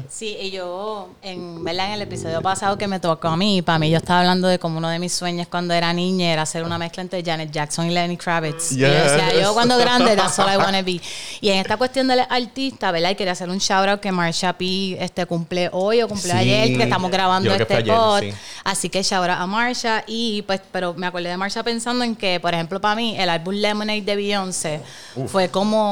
Sí, y yo, en, ¿verdad? en el episodio pasado que me tocó a mí, para mí yo estaba hablando de como uno de mis sueños cuando era niña era hacer una mezcla entre Janet Jackson y Lenny Kravitz. Y yo decía, yo cuando grande, that's all I wanna be. Y en esta cuestión del artista, ¿verdad? Y quería hacer un shout out que Marsha P este, cumple hoy o cumple Sí. ayer, que estamos grabando Yo este pod. sí. Así que shout out a Marsha. Y pues, pero me acordé de Marsha pensando en que, por ejemplo, para mí, el álbum Lemonade de Beyoncé fue como,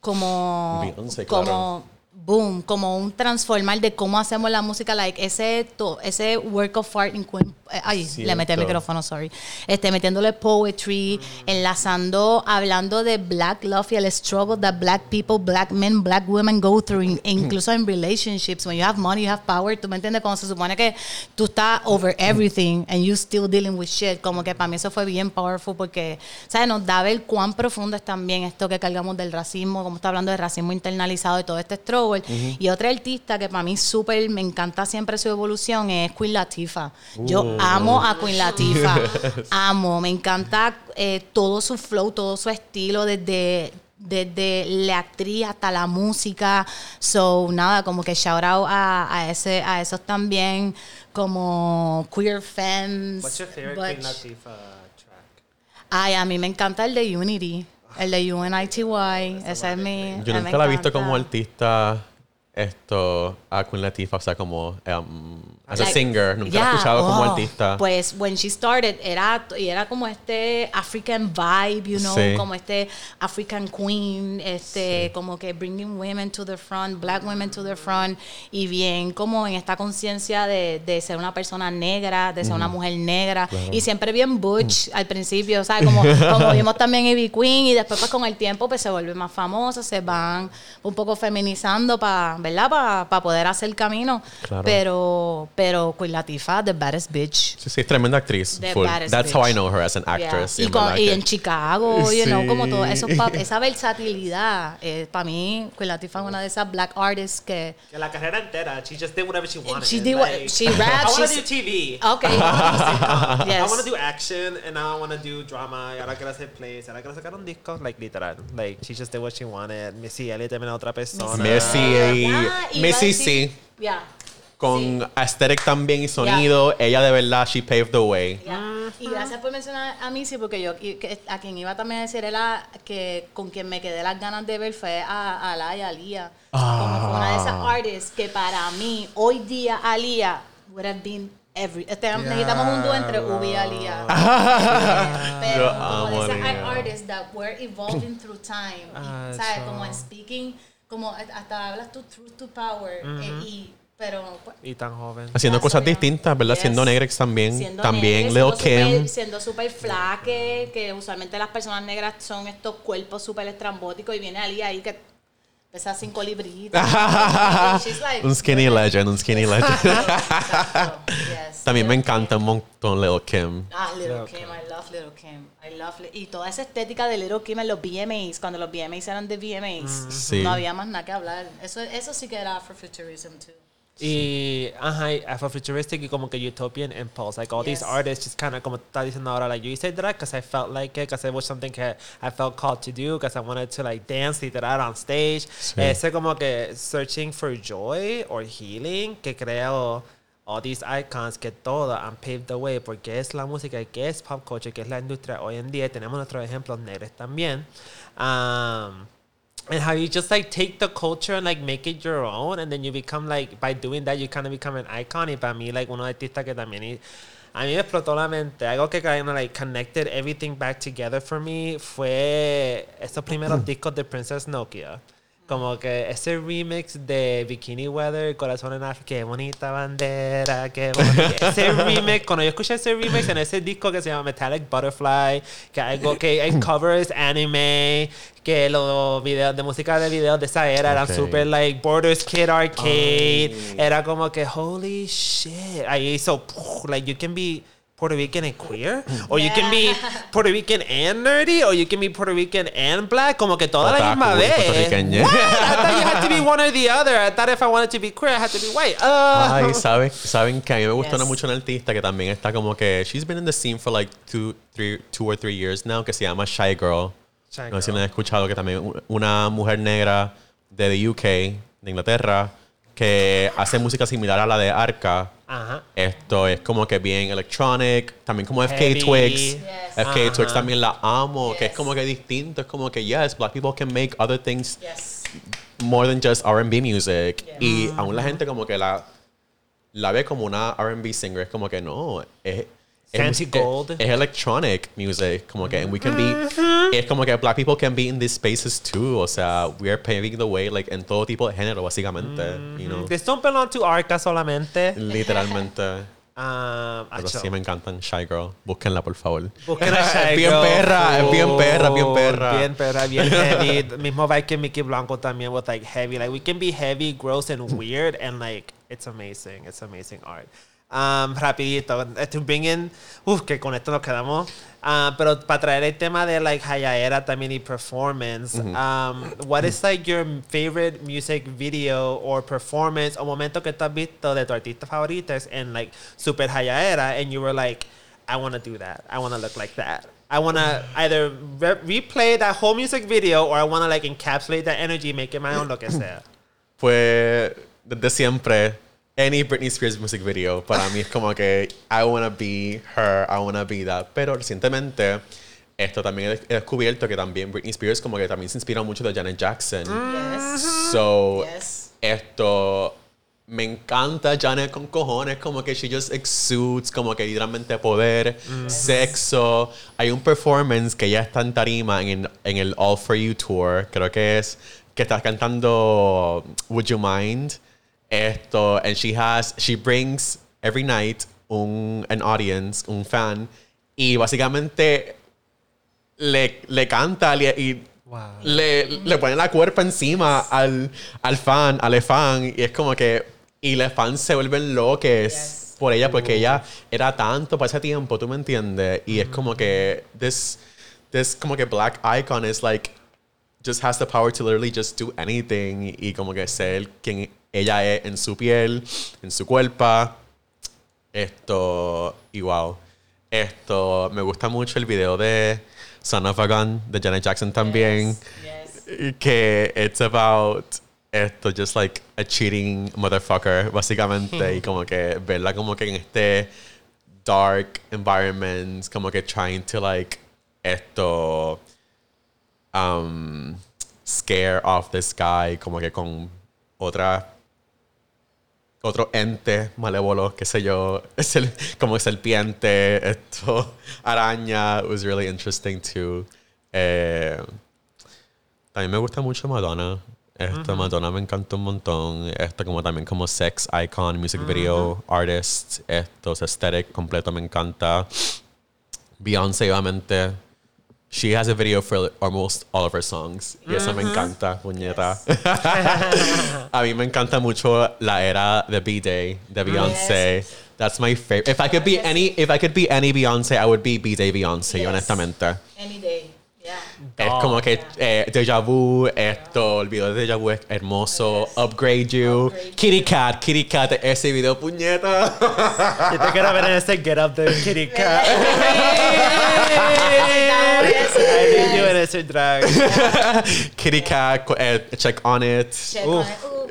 como, claro. Boom, como un transformar de cómo hacemos la música, like ese to- ese work of art in eh, ay, le metí el Cierto. micrófono, sorry. Este metiéndole poetry, enlazando, hablando de black love y el struggle that black people, black men, black women go through, in- e incluso en relationships, when you have money, you have power, tú me entiendes, cuando se supone que tú estás over everything and you still dealing with shit, como que para mí eso fue bien powerful porque, ¿sabes? Nos da ver cuán profundo es también esto que cargamos del racismo, como está hablando de racismo internalizado y todo este struggle. Y otra artista que para mí súper, me encanta siempre su evolución es Queen Latifah. Yo amo a Queen Latifah, amo, me encanta eh, todo su flow, todo su estilo, desde desde la actriz hasta la música. So, nada, como que shout out a, a, ese, a esos también, como Queer Femmes. What's your favorite. Queen Latifah track? Ay, a mí me encanta el de Unity, el de UNITY. Ese es mi. Yo nunca la he visto como artista esto a Queen Latifah, o sea, como um, as a Like, singer, nunca la yeah, he escuchado como oh, artista. Pues when she started era y era como este African vibe, you know, Sí. como este African queen, este como que bringing women to the front, black women to the front y bien como en esta conciencia de, de ser una persona negra, de ser una mujer negra y siempre bien butch al principio, ¿sabes? Como, como vimos también Ivy Queen y después pues con el tiempo pues se vuelve más famosa, se van un poco feminizando para, ¿verdad? Para poder hacer camino. Claro. Pero pero Queen Latifah, the baddest bitch. Sí, sí, es tremenda actriz. The full. baddest That's how I bitch. know her as an actress. Yeah. Y, en con- y en Chicago, you know, como todo Sí. eso, pop- esa versatilidad. para mí, Queen Latifah es una de esas black artists que. Que la carrera entera, she just did whatever she wanted. She did what- Like, she rapped, I want to do TV. Okay. I yes. want to do action and now I want to do drama. Y ahora quiero hacer plays. Y ahora quiero sacar un disco. Like, literal. Like, she just did what she wanted. Missy Elliott también es otra persona. Missy, Ah, y Missy sí. Yeah. Con aesthetic también y sonido, ella de verdad, she paved the way. Ya. Y gracias por mencionar a Missy, porque yo a quien iba también a decir era que con quien me quedé las ganas de ver fue a, a Ala y a Alia. Como fue una de esas Ah. artists que para mí, hoy día, Alia would have been every. este, necesitamos un dúo entre Ubi y Alia. Pero Yo como amo de esas artists that were evolving through time. Y, Ah, ¿Sabes? Como en speaking como hasta hablas tu truth to power, eh, y, pero pues, Y tan joven. Haciendo cosas distintas, ¿verdad? Yes. Siendo Negrex también. siendo también Kim. súper- siendo súper flaque, que usualmente las personas negras son estos cuerpos súper estrambóticos y viene Ali ahí que pesa cinco libritas. Like- un skinny legend, un skinny legend. Exacto, yes. también me encanta un montón Lil Kim. Ah, Little Lil' Kim, I love Little Kim. I love Li- y toda esa estética de Little Kim en los VMAs, cuando los VMAs eran de VMAs, Sí. no había más nada que hablar. Eso, eso sí que era Afrofuturism too. Y, ajá, y Afrofuturistic y como que Utopian Impulse. Like all these artists just kind of, como está diciendo ahora, like, yo hice drag because I felt like it, because it was something that I felt called to do, because I wanted to like dance literal on stage. Sí. Ese como que searching for joy or healing que creo all these icons que todo han paved the way porque es la música, que es pop culture, que es la industria hoy en día. Tenemos nuestros ejemplos negros también. Um, and how you just like take the culture and like make it your own and then you become like by doing that you kind of become an icon. Y para mí like uno artistas que también a mí me explotó la mente. Algo que kind of like connected everything back together for me fue esos primeros mm. discos de Princess Nokia como que ese remix de Bikini Weather, Corazón en África, qué bonita bandera, qué bonita. Ese remix, cuando yo escuché ese remix en ese disco que se llama Metallic Butterfly, que algo que hay covers anime, que los videos de música de videos de esa era eran Ok. super like Borders Kid Arcade, era como que holy shit, ahí hizo like you can be Puerto Rican and queer, or you can be Puerto Rican and nerdy, or you can be Puerto Rican and black, como que toda la Otaku misma y vez. What? I thought you had to be one or the other. I thought if I wanted to be queer, I had to be white. Uh, Ay, ¿saben, saben que a mí me gusta Yes. mucho una artista que también está como que she's been in the scene for like two, three, two or three years now que se llama Shy Girl. Shy no sé si Girl. no han escuchado que también una mujer negra de the UK, de Inglaterra, que hace música similar a la de Arca. Ajá. Esto es como que bien electronic, también como FK Heavy. Twigs. Yes. FK Ajá. Twigs también la amo, que es Yes. como que distinto, es como que yes, black people can make other things Yes. more than just R&B music. Y aún la gente como que la, la ve como una R&B singer. Es como que no, es... es Gold. Es, electronic music. Como que and we can be... Es como que black people can be in these spaces too. O sea, we are paving the way like en todo tipo de género, básicamente. You know? This don't belong to Arca solamente. Literalmente. Um, Pero acho. sí me encantan Shy Girl. Búsquenla, por favor. Busquen Shy bien Girl perra, es bien perra, bien full, perra. Bien perra, bien heavy. Mismo vibe que Mickey Blanco también with like heavy. Like we can be heavy, gross, and weird, and like it's amazing. It's amazing art. Um, rapidito, to bring in, uf, que con esto nos quedamos. Ah, pero para traer el tema de like Hayaera también y performance, um, what is like your favorite music video or performance o momento que tú has visto de tu artista favoritos en like Super Hayaera and you were like, I want to do that. I want to look like that. I want to either re- replay that whole music video or I want to like encapsulate that energy, make it my own, lo que sea. Pues desde siempre, any Britney Spears music video, para mí es como que I wanna be her, I wanna be that. Pero recientemente, esto también he descubierto que también Britney Spears como que también se inspira mucho de Janet Jackson. Yes. So, Yes. esto me encanta Janet con cojones, como que she just exudes, como que literalmente poder, sexo. Hay un performance que ya está en tarima en, en el All For You Tour, creo que es que está cantando Would You Mind? Esto, and she has, she brings every night un an audience, un fan, y básicamente le, le canta y, y Wow. le, le pone la cuerpa encima al, al fan, al fan, y es como que. Y los fans se vuelven loques Yes. por ella, porque ella era tanto para ese tiempo, ¿tú me entiendes? Y es como que. This, this como que black icon is like. Just has the power to literally just do anything, y como que ser quien ella es en su piel, en su cuerpo. Esto. Y wow. Esto. Me gusta mucho el video de Son of a Gun de Janet Jackson también. Yes. yes. Que it's about esto, just like a cheating motherfucker, básicamente. y como que verla como que en este dark environment, como que trying to like esto um, scare off this guy, como que con otra otro ente malévolo, qué sé yo, es el- como serpiente, esto, araña. It was really interesting too. Eh, también me gusta mucho Madonna. Esto, Madonna me encanta un montón. Esto como también como sex icon, music video artist. Esto, aesthetic completo me encanta. Beyoncé, obviamente. She has a video for almost all of her songs. Y eso me mm-hmm. encanta, puñeta. a mí me encanta mucho la era de B-Day, de mm. Beyoncé. That's my favorite. If I could be any, if I could be any Beyoncé, I would be B-Day Beyoncé, Yes. honestamente. Any day. Yeah. Es como que eh, Deja Vu, esto, el video de Deja Vu es hermoso. Yes. Upgrade You. Upgrade Kitty Cat, Kitty Cat, ese video, puñeta. Yo te quiero ver en ese get up de Kitty Cat. I need you in ese drag. Kitty Cat, eh, Check on It. Check Uf. on it. Ooh, ooh,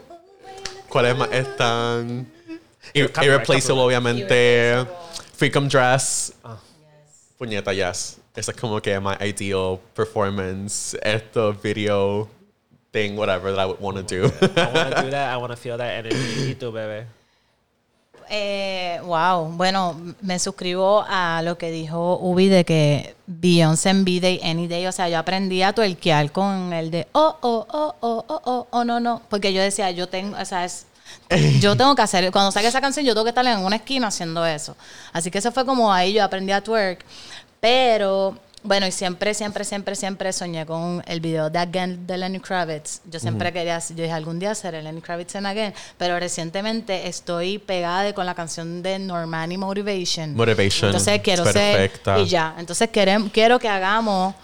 wait. ¿Cuáles más están? Ir- Copyright, Irreplaceable, obviamente. Irreplaceable. Freakum Dress. Yes. Puñeta, yes. Esa es como que my ideal performance, esto, video, thing, whatever that I would want to do. I want to do that. I want to feel that energy. Y tú, bebé. Eh, wow, bueno, me suscribo a lo que dijo Ubi de que Beyoncé en B-Day, Any Day, o sea, yo aprendí a tuerquear con el de oh, oh, oh, oh, oh, oh, oh, no, no, porque yo decía, yo tengo, o sea, es, yo tengo que hacer, cuando saque esa canción, yo tengo que estar en una esquina haciendo eso. Así que eso fue como ahí yo aprendí a twerk, pero bueno, y siempre, siempre, siempre, siempre soñé con el video de Again de Lenny Kravitz. Yo siempre quería, yo dije algún día el Lenny Kravitz en Again, pero recientemente estoy pegada de- con la canción de Normani Motivation. Motivation. Entonces quiero es ser perfecta. y ya. Entonces querem- quiero que hagamos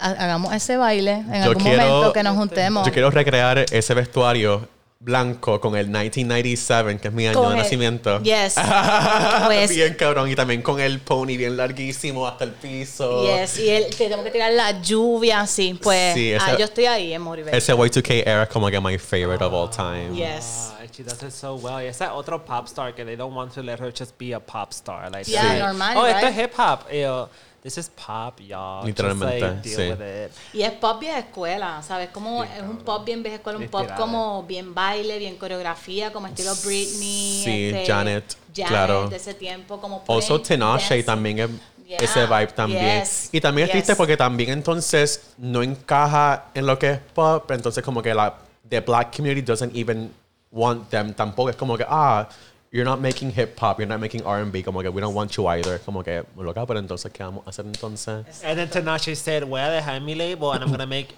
ha- hagamos ese baile en Yo algún quiero- momento que nos juntemos. Yo quiero recrear ese vestuario blanco con el 1997, que es mi año Con de el- nacimiento. Yes. Pues- bien cabrón. Y también con el pony bien larguísimo hasta el piso. Yes, y el, tenemos que tirar la lluvia así. Pues Sí, ese- ah, yo estoy ahí en Motivation. Ese Y2K era como que my favorite of all time. Yes. Ah, she does it so well. Y esa otro pop star que they don't want to let her just be a pop star. Like, Yeah, like, Normani, Oh, esto right? es hip hop. Y yo, this is pop, y'all. Just, Literalmente, like, deal sí. with it. Y es pop vieja escuela, ¿sabes? Como es un pop bien vieja escuela, un pop como bien baile, bien coreografía, como estilo Britney. Sí, este, Janet, Janet claro. de ese tiempo, como Also Tinashe también es Yeah, ese vibe también. yes, Y también es yes. triste porque también entonces no encaja en lo que es pop, entonces como que la the black community doesn't even want them tampoco. Es como que, ah, you're not making hip hop, you're not making R&B, como que we don't want you either. Como que, loca, pero entonces, ¿qué vamos a hacer entonces? And then Tanashi said, voy a dejar mi label and I'm going to make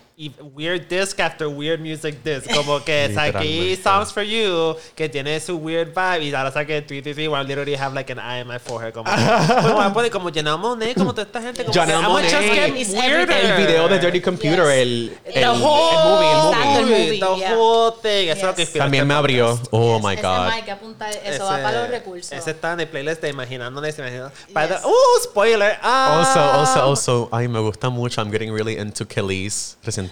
weird disc after weird music disc. Como que saqué. Songs for You, que tiene su weird vibe. Y ahora saqué 333, where I literally have like an eye in my forehead. Como, a poner como Janelle Monáe, como toda esta gente. Como Janelle que, just get weirder. El video de Dirty Computer, Yes. el, el, The el whole, movie, el movie. Exacto, el movie, the yeah. whole thing. Eso es lo Yes. que inspiró También este me abrió. Oh Yes, my ese God. eso va para los recursos. Ese está en el playlist de Imaginándoles. Imaginando, by the- Yes. ¡Uh! Spoiler. Ah. Also, also, also, ay, me gusta mucho. I'm getting really into Kelly's recientemente.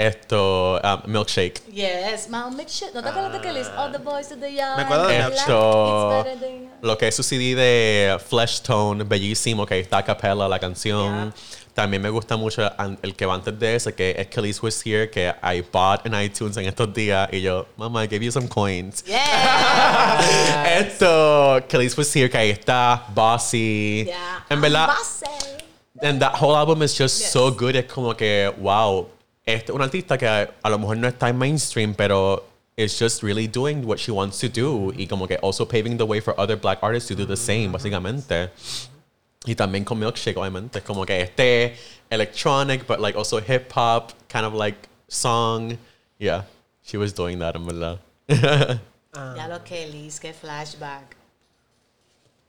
Esto, um, Milkshake. Yes, Mix shit. ¿No te acuerdas de que les All the boys to the yard? Me acuerdo de Esto, than- lo que es su CD de Flesh Tone, bellísimo, que está a capella la canción. También me gusta mucho el que va antes de ese, que es Kelly's Was Here, que I bought en iTunes en estos días. Y yo, mamá, I gave you some coins. Yeah. Esto, Kelly's Was Here, que ahí está, Bossy. yeah. En verdad, Bossy. And that whole album is just Yes. so good. Es como que, wow, este es un artista que a, a lo mejor no está en mainstream, pero is just really doing what she wants to do. Y como que also paving the way for other black artists to do the same, básicamente. Y también con Milkshake, obviamente. Es como que este electronic, but like also hip hop, kind of like song. Yeah, she was doing that, en verdad. Ya lo que Liz, que flashback.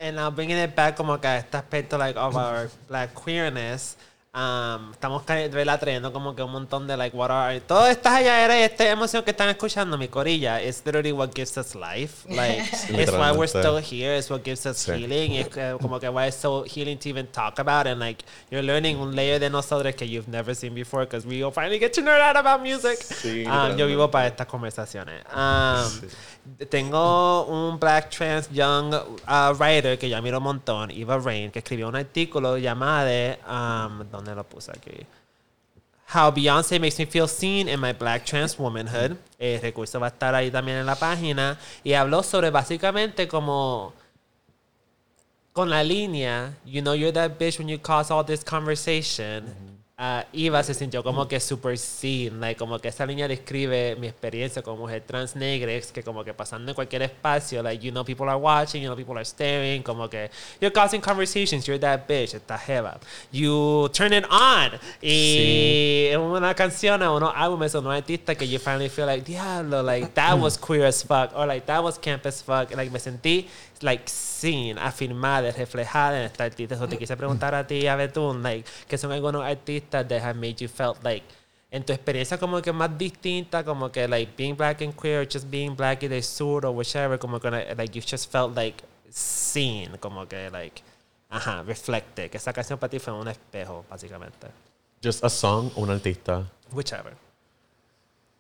And now bringing it back como que este aspecto like of our black queerness, um, estamos ¿verdad? trayendo como que un montón de like what are todas estas allá era esta emoción que están escuchando mi corilla is literally what gives us life. Like it's why we're still here it's what gives us Sí. healing es que como que why it's so healing to even talk about and like you're learning un layer de nosotros que you've never seen before because we will finally get to nerd out about music. Sí, Um, yo vivo para estas conversaciones. Um, tengo un black trans young uh, writer que ya miro un montón, Eva Rain, que escribió un artículo llamado, um, ¿dónde lo puse aquí? How Beyoncé makes me feel seen in my black trans womanhood. El recurso va a estar ahí también en la página. Y habló sobre básicamente como con la línea, you know, you're that bitch when you cause all this conversation. A Eva se sintió como que super seen, like, como que esa línea describe mi experiencia como mujer trans negra, que como que pasando en cualquier espacio, like, you know people are watching, you know people are staring, como que you're causing conversations, you're that bitch, esta jeva. You turn it on. Y en una canción, a unos álbumes, a unos artistas que you finally feel like, diablo, like, that was queer as fuck, or like, that was camp as fuck, like, me sentí like seen, afirmada, reflejada en esta artista. Eso te quise preguntar a ti, a Betún, like, que son algunos artistas that have made you felt like en tu experiencia como que más distinta, como que like being black and queer, just being black y de sur o whichever, como que like you just felt like seen, como que like, ajá, reflected, que esa canción para ti fue un espejo, básicamente. Just a song o un artista. Whichever.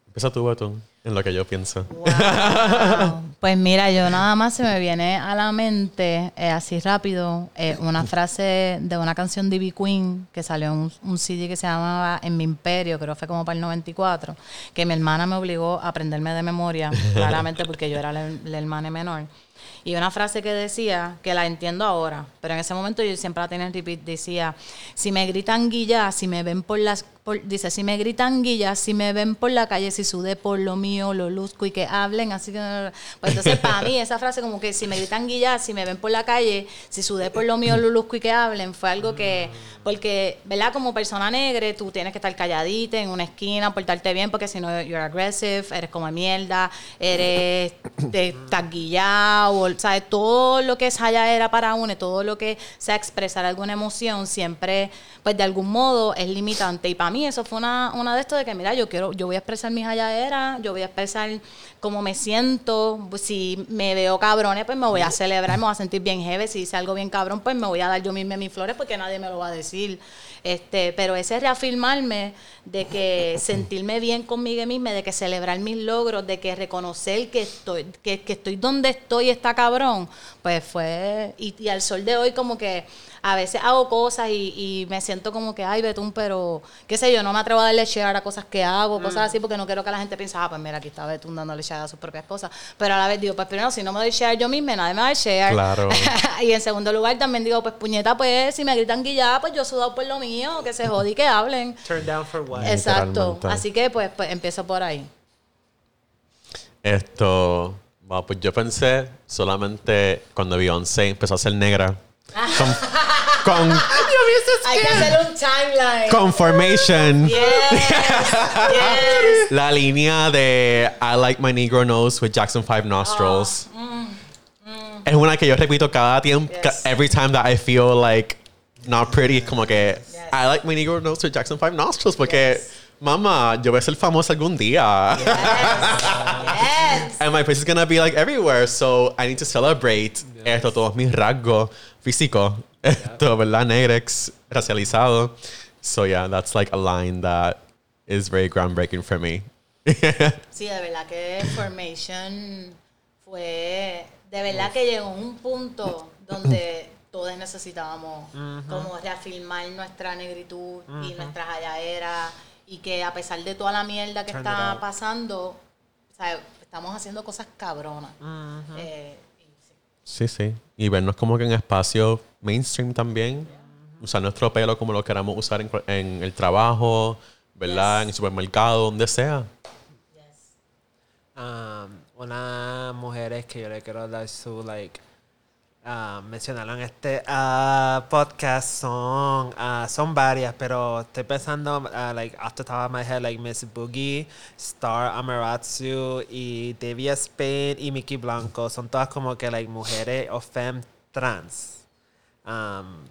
Empieza tú, Betún, en lo que yo pienso. Wow. Pues mira, yo nada más se me viene a la mente, eh, así rápido, eh, una frase de una canción de B Queen que salió en un, un CD que se llamaba En mi imperio, creo que fue como para el 94, que mi hermana me obligó a aprenderme de memoria, claramente porque yo era la, la hermana menor. Y una frase que decía, que la entiendo ahora, pero en ese momento yo siempre la tenía en repeat, decía, si me gritan guilla, si me ven por las, dice, si me gritan guilla, si me ven por la calle, si sudé por lo mío, lo luzco y que hablen, así que... Pues entonces para mí esa frase como que si me gritan guilla, si me ven por la calle, si sudé por lo mío, lo luzco y que hablen, fue algo que, porque, ¿verdad? Como persona negra, tú tienes que estar calladita en una esquina, portarte bien, porque si no, you're aggressive, eres como mierda, eres, te, guillado, ¿sabes? Todo lo que allá era para uno, todo lo que sea expresar alguna emoción, siempre, pues de algún modo es limitante. Y para mí eso fue una, una de estos de que, mira, yo quiero, yo voy a expresar mis halladeras, yo voy a expresar cómo me siento, pues, si me veo cabrones, pues me voy a celebrar, me voy a sentir bien heavy, si hice algo bien cabrón, pues me voy a dar yo misma mis flores porque nadie me lo va a decir. Este, pero ese reafirmarme de que sentirme bien conmigo misma, de que celebrar mis logros, de que reconocer que estoy, que, que estoy donde estoy está cabrón, pues fue, y, y al sol de hoy como que a veces hago cosas y, y me siento como que, ay, Betún, pero qué sé yo, no me atrevo a darle share a cosas que hago, cosas así, porque no quiero que la gente piense, ah, pues mira, aquí está Betún dándole share a sus propias cosas. Pero a la vez digo, pues primero, si no me doy share yo misma, nadie me va a dar share. Claro. y en segundo lugar también digo, pues puñeta, pues si me gritan guillada, pues yo he sudado por lo mío, que se jode y que hablen. Turn down for what? Exacto. Así que pues, pues empiezo por ahí. Esto, bueno, pues yo pensé solamente cuando Beyoncé empezó a ser negra. Con, con Hay que hacer un timeline. Conformation. Yes, yes. La línea de I like my Negro nose with Jackson 5 nostrils. Es una que yo repito cada tiempo, mm, Yes. every time that I feel like not pretty, como que I like my Negro nose with Jackson 5 nostrils, porque, Yes. mamá, yo voy a ser famosa algún día. Yes. And my face is gonna be like everywhere, so I need to celebrate esto, todos mis rasgos físicos, esto, ¿verdad? Negrex, racializado. So yeah, that's like a line that is very groundbreaking for me. Sí, de verdad que Formation fue. De verdad que llegó un punto donde todos necesitábamos como reafirmar nuestra negritud y nuestras halladeras. Y que a pesar de toda la mierda que Turn está pasando, estamos haciendo cosas cabronas. Eh, y sí. Sí, sí. Y vernos como que en espacio mainstream también. Usar nuestro pelo como lo queramos usar en, el trabajo, ¿verdad? Yes. En el supermercado, donde sea. Yes. um, unas mujeres que yo le quiero dar su like ah, mencionaron en este ah, podcast son ah, son varias pero estoy pensando like off the top of my head like Miss Boogie Star Amaratsu y Devia Spain y Mickey Blanco. Son todas como que like mujeres o femme trans. Um,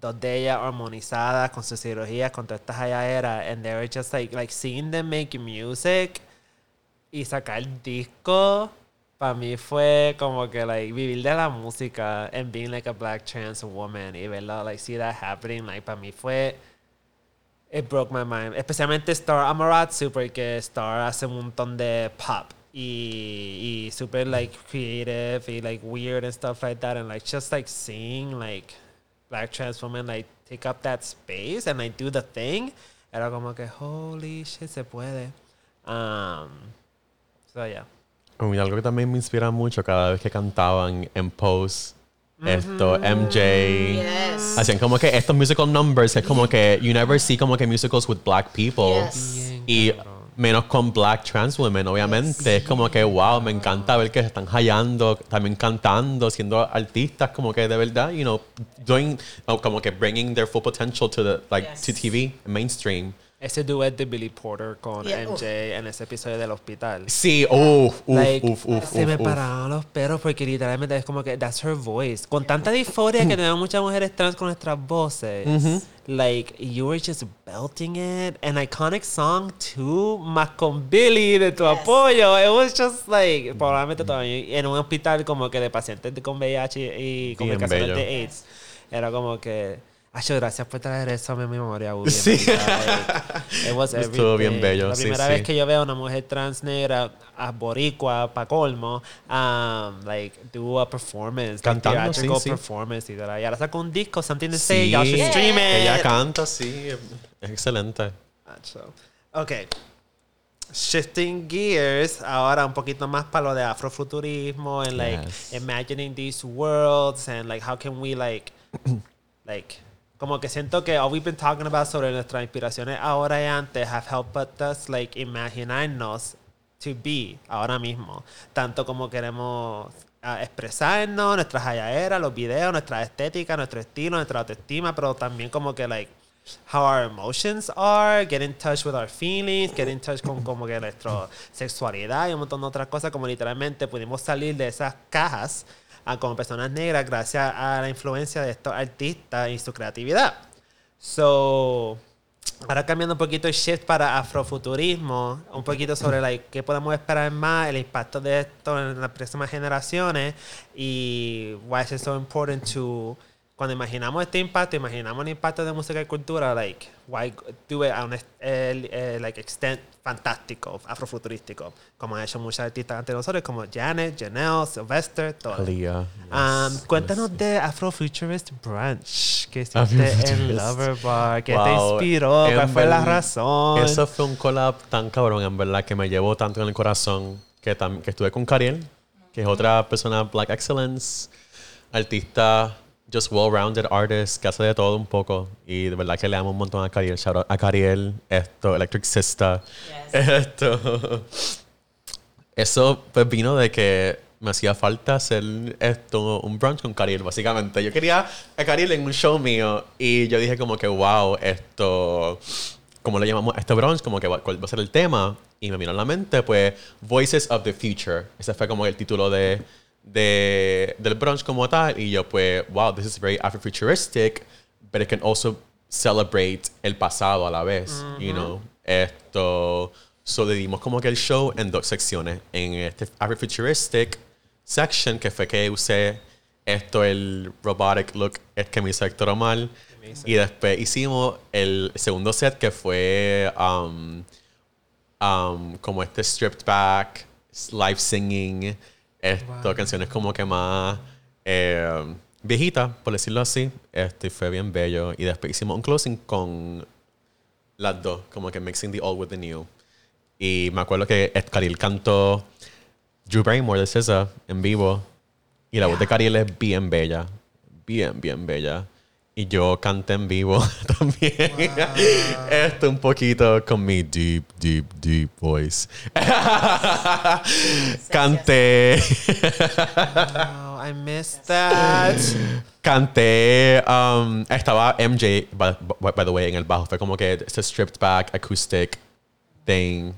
dos de ellas hormonizadas con sus cirugías con todas estas halladeras and they were just like like seeing them make music y sacar disco para mí fue como que like vivir de la música and being like a black trans woman y verlo like see that happening like para mí fue it broke my mind. Especialmente Star Amaratsu porque Star hace un montón de pop y, y super like creative y like weird and stuff like that. And like just like seeing like black trans women like take up that space and like do the thing era como que holy shit se puede. Um so yeah Y algo que también me inspira mucho cada vez que cantaban en Pose, esto, MJ. Yes. Hacían como que estos musical numbers, es como que you never see como que musicals with black people. Yes. Y menos con black trans women, obviamente. Es como que, wow, me encanta ver que se están hallando, también cantando, siendo artistas, como que de verdad, you know, doing, oh, como que bringing their full potential to the, like, to Yes. TV, mainstream. Ese duet de Billy Porter con Yeah, MJ en ese episodio del hospital. Sí, uff, uff, Like, uff, uff, se me pararon los pelos porque literalmente es como que that's her voice. Con tanta disforia que tenemos muchas mujeres trans con nuestras voces. Like, you were just belting it. An iconic song too. Más con Billy de tu apoyo. It was just like, probablemente todavía en un hospital como que de pacientes con VIH y complicaciones de AIDS. Era como que... Acho, gracias por traer eso a mi memoria, Woody. Sí. like, was Estuvo bien bello, La sí, primera sí. vez que yo veo a una mujer trans negra, a boricua, pa' colmo, um, like, do a performance. Cantando, like, sí, theatrical sí. performance. Y, y ahora sacó un disco, Something to Say, Sí, y'all should stream it. ella canta, sí, es excelente. Acho. Ok. Shifting gears, ahora un poquito más para lo de afrofuturismo and like Yes. imagining these worlds and like how can we like like como que siento que all we've been talking about sobre nuestras inspiraciones ahora y antes have helped us like imaginarnos to be ahora mismo. Tanto como queremos ah, expresarnos nuestras halladeras los videos nuestra estética nuestro estilo nuestra autoestima pero también como que like how our emotions are, get in touch with our feelings, get in touch con como que nuestra sexualidad y un montón de otras cosas, como literalmente pudimos salir de esas cajas ah, como personas negras gracias a la influencia de estos artistas y su creatividad. So, ahora cambiando un poquito el shift para afrofuturismo, un poquito sobre like, qué podemos esperar más, el impacto de esto en las próximas generaciones y why is it so important to cuando imaginamos este impacto, imaginamos el impacto de música y cultura, like, why do it a un el, like, extent fantástico, afrofuturístico, como han hecho muchos artistas antes de nosotros, como Janet, Janelle, Sylvester, todos. Aaliyah, Um, yes, cuéntanos yes. de Afrofuturist Brunch que hiciste en. Lover Bar, que te Wow, inspiró, en cuál fue la razón. Eso fue un collab tan cabrón, en verdad, que me llevó tanto en el corazón, que, que estuve con Cariel, que es otra persona Black Excellence, artista, just well-rounded artist, que hace de todo un poco. Y de verdad que le amo un montón a Cariel. Shout out a Cariel, esto, Electric Sister. Esto. Eso pues vino de que me hacía falta hacer esto, un brunch con Cariel, básicamente. Yo quería a Cariel en un show mío y yo dije como que, wow, esto, ¿cómo le llamamos a este brunch? Como que, ¿cuál va a ser el tema? Y me vino a la mente, pues, Voices of the Future. Ese fue como el título de, de, del brunch como tal. Y yo, pues, wow, this is very Afrofuturistic, but it can also celebrate el pasado a la vez, you know. Esto, so dividimos como que el show en dos secciones. En este Afrofuturistic section, que fue que usé esto, el robotic look es que me hizo Héctor Omar. Y después hicimos el segundo set que fue um, um, como este stripped back, live singing, esto, canciones como que más eh, viejitas, por decirlo así. Este fue bien bello. Y después hicimos un closing con las dos, como que mixing the old with the new. Y me acuerdo que Ed Caril cantó Drew Barrymore de SZA en vivo. Y la voz de Caril es bien bella. Bien, bien bella. Y yo canté en vivo también. Esto un poquito con mi deep, deep, deep voice. canté. Wow, I missed that. Canté, um, estaba MJ, by, by- the way, en el bajo. Fue como que este stripped back acoustic thing,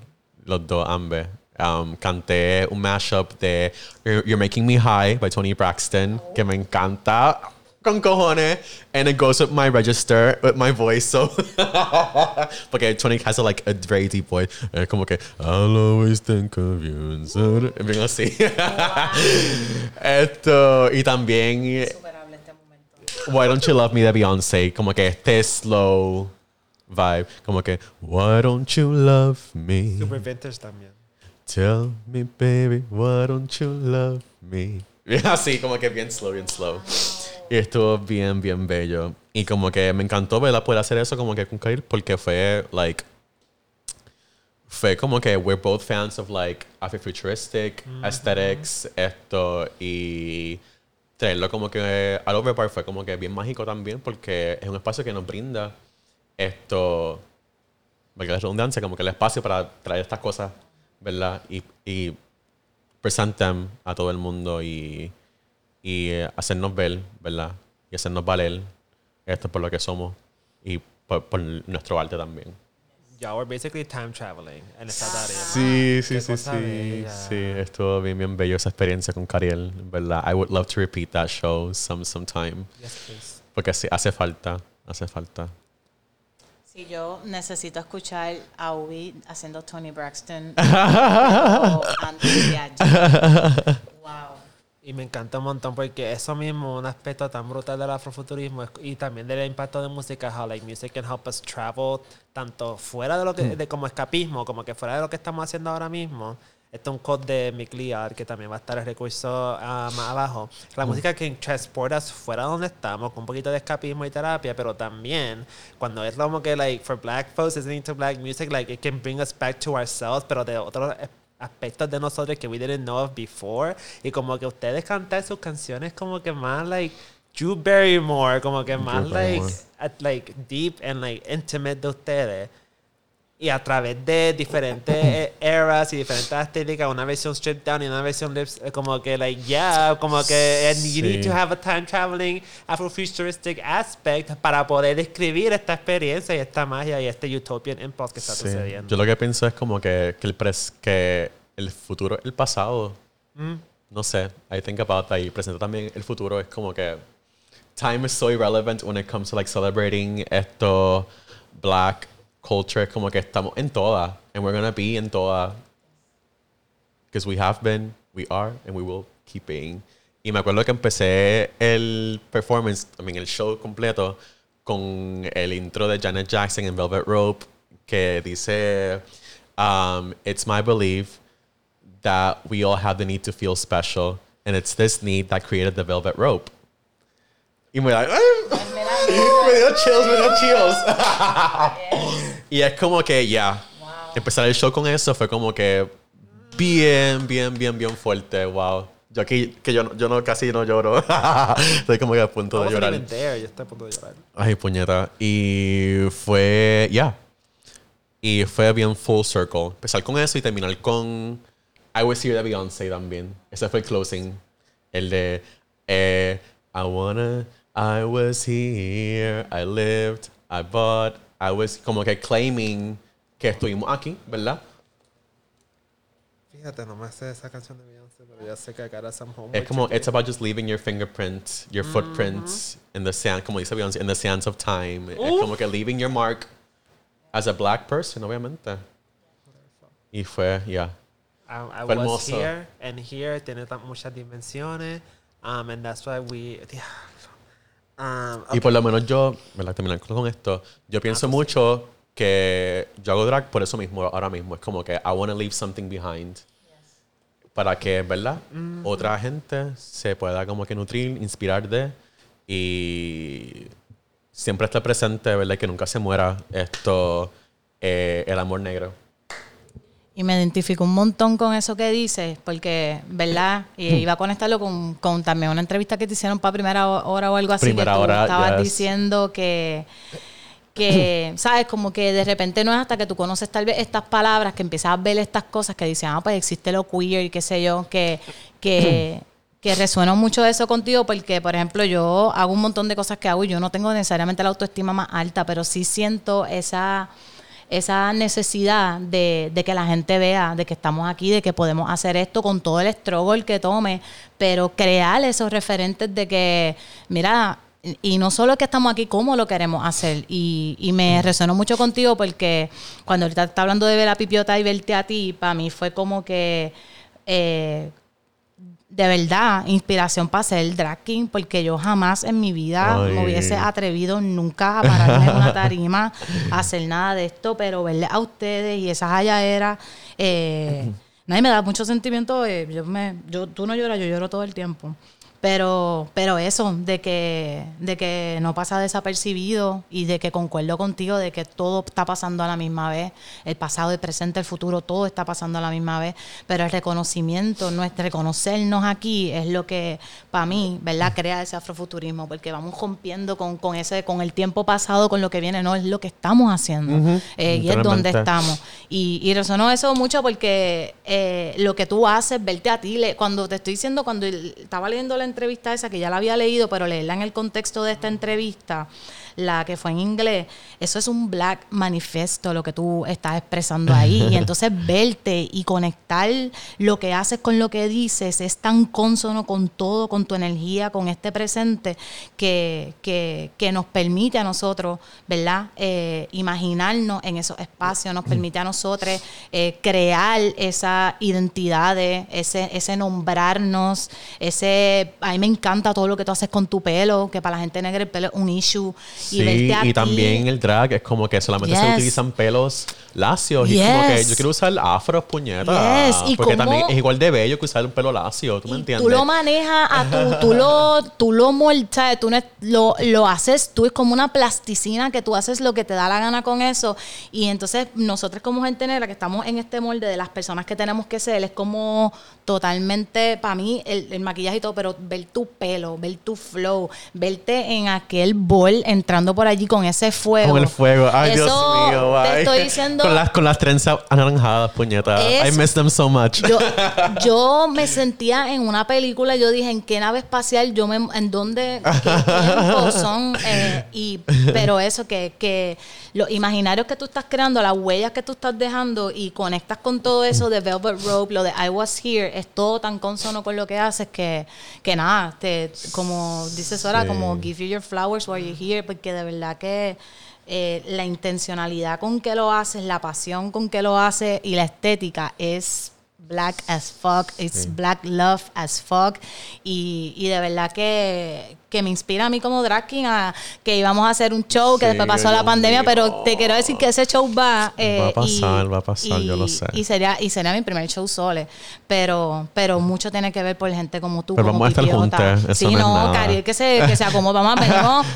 los dos ambos. Um, canté un mashup de You're, You're Making Me High by Tony Braxton, que me encanta con cojones. And it goes with my register, with my voice. So, okay, Tony has a, like a very deep voice. Eh, como que I'll always think of you. and so- Bien así. Esto, y también Superable este momento. Why Don't You Love Me de Beyoncé, como que este slow vibe, como que Why don't you love me? Super vintage también. Tell me, baby, why don't you love me? Bien así, como que bien slow, bien slow. Y estuvo bien, bien bello. Y como que me encantó, ¿verdad? Poder hacer eso como que con Khalil, porque fue, like, fue como que we're both fans of, like, Afrofuturistic aesthetics, esto, y traerlo como que al Overpark fue como que bien mágico también porque es un espacio que nos brinda esto, valga la redundancia, como que el espacio para traer estas cosas, ¿verdad? Y, y presentar a todo el mundo y, y eh, hacernos ver, ¿verdad? Y hacernos valer esto por lo que somos y por, por nuestro arte también. Yeah, we're basically time traveling en esta tarea. Sí, sí, sí, sí. bella. Sí, estuvo bien, bien bello esa experiencia con Cariel, ¿verdad? I would love to repeat that show some, sometime. Yes, please. Porque sí, hace falta, hace falta. Si yo necesito escuchar a Ubi haciendo Tony Braxton o antes de ayer. Y me encanta un montón porque eso mismo, un aspecto tan brutal del afrofuturismo y también del impacto de música, how like music can help us travel tanto fuera de lo que, de como escapismo, como que fuera de lo que estamos haciendo ahora mismo. Este es un code de Mick Lear, que también va a estar el recurso ah, más abajo. La música que transporta us fuera de donde estamos, con un poquito de escapismo y terapia, pero también cuando es como que, like, for black folks listening to black music, like, it can bring us back to ourselves, pero de otros eh, aspectos de nosotros que we didn't know of before. Y como que ustedes cantan sus canciones como que más, like, Drew Barrymore, como que más, like, at, like, deep and, like, intimate de ustedes. Y a través de diferentes eh, eras y diferentes estéticas, una versión stripped down y una versión lips, eh, como que, like, yeah, como que and you need to have a time traveling afrofuturistic aspect para poder describir esta experiencia y esta magia y este utopian impulse que está Sí. sucediendo. Yo lo que pienso es como que, que, el, pres- que el futuro, el pasado, Mm. no sé, I think about that y también el futuro es como que time is so irrelevant when it comes to like celebrating esto black culture, como que estamos en toda and we're gonna be en toda because we have been, we are and we will keep being. Y me acuerdo que empecé el performance, también I mean, el show completo con el intro de Janet Jackson en Velvet Rope que dice um, it's my belief that we all have the need to feel special, and it's this need that created the velvet rope. Y me, da- me dio chills, me dio chills. Y es como que, ya, empezar el show con eso fue como que bien, bien, bien, bien fuerte. Wow. Yo aquí, que yo, no- yo no, casi no lloro. Estoy como que a punto de llorar. there, yo estoy a punto de llorar. Ay, puñeta. Y fue, ya. Y fue bien full circle. Empezar con eso y terminar con I Was Here de Beyoncé también. Ese fue el closing. El de eh, I wanna, I was here, I lived, I bought, I was como que claiming que estuvimos aquí, ¿verdad? Fíjate, no me sé esa canción de Beyoncé, pero ya sé que acá era some homework. Es como, it's about just leaving your fingerprint, your footprints in the sand, como dice Beyoncé, in the sands of time. Es como que leaving your mark as a black person, obviamente. Y fue, yeah. I, I Fue was hermoso. here and here tiene tan- muchas dimensiones. Um, and that's why we. Um, Y por lo menos yo, ¿verdad? Terminar con esto, yo pienso pues sí. mucho que yo hago drag por eso mismo, ahora mismo. Es como que I want to leave something behind. Para que, ¿verdad? Otra gente se pueda como que nutrir, inspirar de y siempre estar presente, ¿verdad? Que nunca se muera esto, eh, el amor negro. Y me identifico un montón con eso que dices, porque, ¿verdad? Y iba a conectarlo con, con también una entrevista que te hicieron para primera hora o algo así. Primera que tú hora, estabas yes. diciendo que, que, ¿sabes? Como que de repente no es hasta que tú conoces tal vez estas palabras, que empiezas a ver estas cosas que dicen, ah, pues existe lo queer y qué sé yo, que, que, que resuena mucho eso contigo, porque, por ejemplo, yo hago un montón de cosas que hago y yo no tengo necesariamente la autoestima más alta, pero sí siento esa esa necesidad de, de que la gente vea, de que estamos aquí, de que podemos hacer esto con todo el struggle que tome, pero crear esos referentes de que, mira, y no solo que estamos aquí, cómo lo queremos hacer. Y, y me resonó mucho contigo porque cuando ahorita está hablando de ver a Pipiota y verte a ti, para mí fue como que... eh, de verdad, inspiración para ser drag king, porque yo jamás en mi vida Ay. me hubiese atrevido nunca a pararme en una tarima a hacer nada de esto, pero verle a ustedes y esas halladeras, eh, nadie me da mucho sentimiento. eh, yo me, yo, tú no lloras, yo lloro todo el tiempo. Pero, pero eso, de que, de que no pasa desapercibido y de que concuerdo contigo de que todo está pasando a la misma vez, el pasado, el presente, el futuro, todo está pasando a la misma vez, pero el reconocimiento, nuestro reconocernos aquí es lo que para mí, ¿verdad? Crea ese afrofuturismo, porque vamos rompiendo con, con ese, con el tiempo pasado, con lo que viene, no, es lo que estamos haciendo eh, y es donde estamos. Y, y resonó eso mucho porque eh, lo que tú haces, verte a ti, le- cuando te estoy diciendo, cuando estaba leyendo la entrevista esa, que ya la había leído, pero leerla en el contexto de esta entrevista, la que fue en inglés, eso es un black manifesto, lo que tú estás expresando ahí. Y entonces verte y conectar lo que haces con lo que dices es tan consono con todo, con tu energía, con este presente, que, que, que nos permite a nosotros, ¿verdad? Eh, imaginarnos en esos espacios, nos permite a nosotros eh, crear esa identidad, ese, ese nombrarnos, ese... A mí me encanta todo lo que tú haces con tu pelo, que para la gente negra el pelo es un issue. Sí, y verte a y ti- también el drag es como que solamente se utilizan pelos lacios. Y como que yo quiero usar afros, puñetas. Yes, Porque cómo- también es igual de bello que usar un pelo lacio. ¿Tú me Y entiendes? Tú lo manejas a tu, tú lo, tú lo. Tú lo, lo haces, tú es como una plasticina que tú haces lo que te da la gana con eso. Y entonces nosotros como gente negra que estamos en este molde de las personas que tenemos que ser, es como totalmente, para mí, el, el maquillaje y todo, pero ver tu pelo, ver tu flow, verte en aquel bol entrando por allí con ese fuego. Con el fuego. Ay, Dios mío. Te estoy diciendo. Con las, con las trenzas anaranjadas, puñetas. I Es- miss them so much. Yo, yo me sentía en una película, yo dije, ¿en qué nave espacial? Yo me, ¿En dónde? ¿Qué tiempo son? Eh, y, pero eso, que, que los imaginarios que tú estás creando, las huellas que tú estás dejando y conectas con todo eso de Velvet Rope, lo de I Was Here, es todo tan consono con lo que haces que, que nada, te, como dices ahora, Sí. como give you your flowers while you're here, porque de verdad que eh, la intencionalidad con que lo haces, la pasión con que lo haces y la estética es black as fuck, it's black love as fuck. Y, y de verdad que, que me inspira a mí como drag king a que íbamos a hacer un show que Sí, después pasó la pandemia, mío. pero te quiero decir que ese show va eh, Va a pasar, y- va a pasar, yo lo sé. y sería y sería mi primer show sole, pero pero mucho tiene que ver por gente como tú, Pero como vamos a estar Pipiota. juntas, eso Sí, no. Cari, que se que se acomoda, vamos, venimos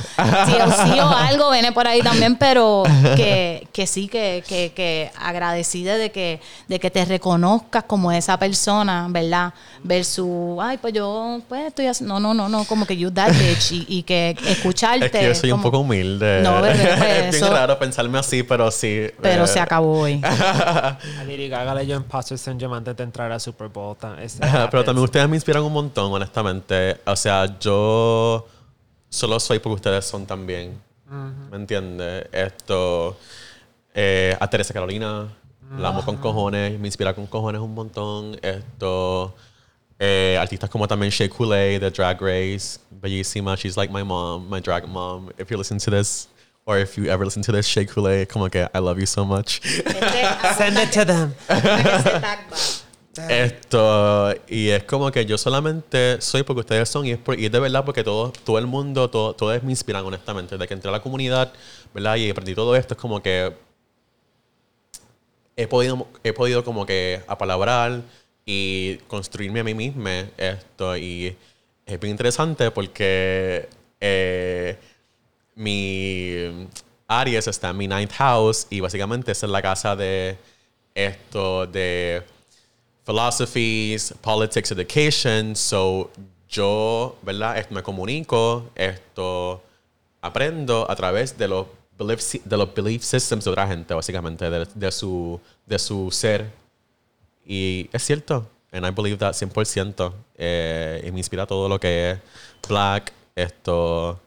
si sí o algo viene por ahí también, pero que, que sí que, que, que agradecida de que de que te reconozcas como esa persona, ¿verdad? Versus, ay, pues yo pues estoy haciendo, no, no, no, no, como que you that bitch y, y que escucharte es que yo soy un como- poco humilde. No, bebé, pues, es bien eso- raro pensarme así, pero sí. pero eh, se acabó hoy. A Lady Gaga le dio imposter syndrome antes de entrar a Super Bowl. Pero también ustedes me inspiran un montón, honestamente. O sea, yo solo soy porque ustedes son también. ¿Me entiendes? Esto. eh, a Teresa Carolina, la amo con cojones, me inspira con cojones un montón. Esto. Eh, artistas como también Shea Coulee de Drag Race, bellísima. She's like my mom, my drag mom. If you listen to this, or if you ever listen to this, Shea Coulee, como que I love you so much. Send it to them. Esto, y es como que yo solamente soy porque ustedes son, y es, por- y es de verdad porque todo, todo el mundo, todo, todos me inspiran, honestamente. Desde que entré a la comunidad, ¿verdad? Y aprendí todo esto, es como que he podido, he podido como que apalabrar y construirme a mí mismo esto. Y es bien interesante porque eh, mi Aries está en mi ninth house y básicamente es la casa de esto de philosophies, politics, education. So yo, ¿verdad? Esto me comunico, esto aprendo a través de los belief, de los belief systems de otra gente, básicamente, de su, de su ser. Y es cierto. And I believe that 100%. Eh, y me inspira todo lo que es Black, esto.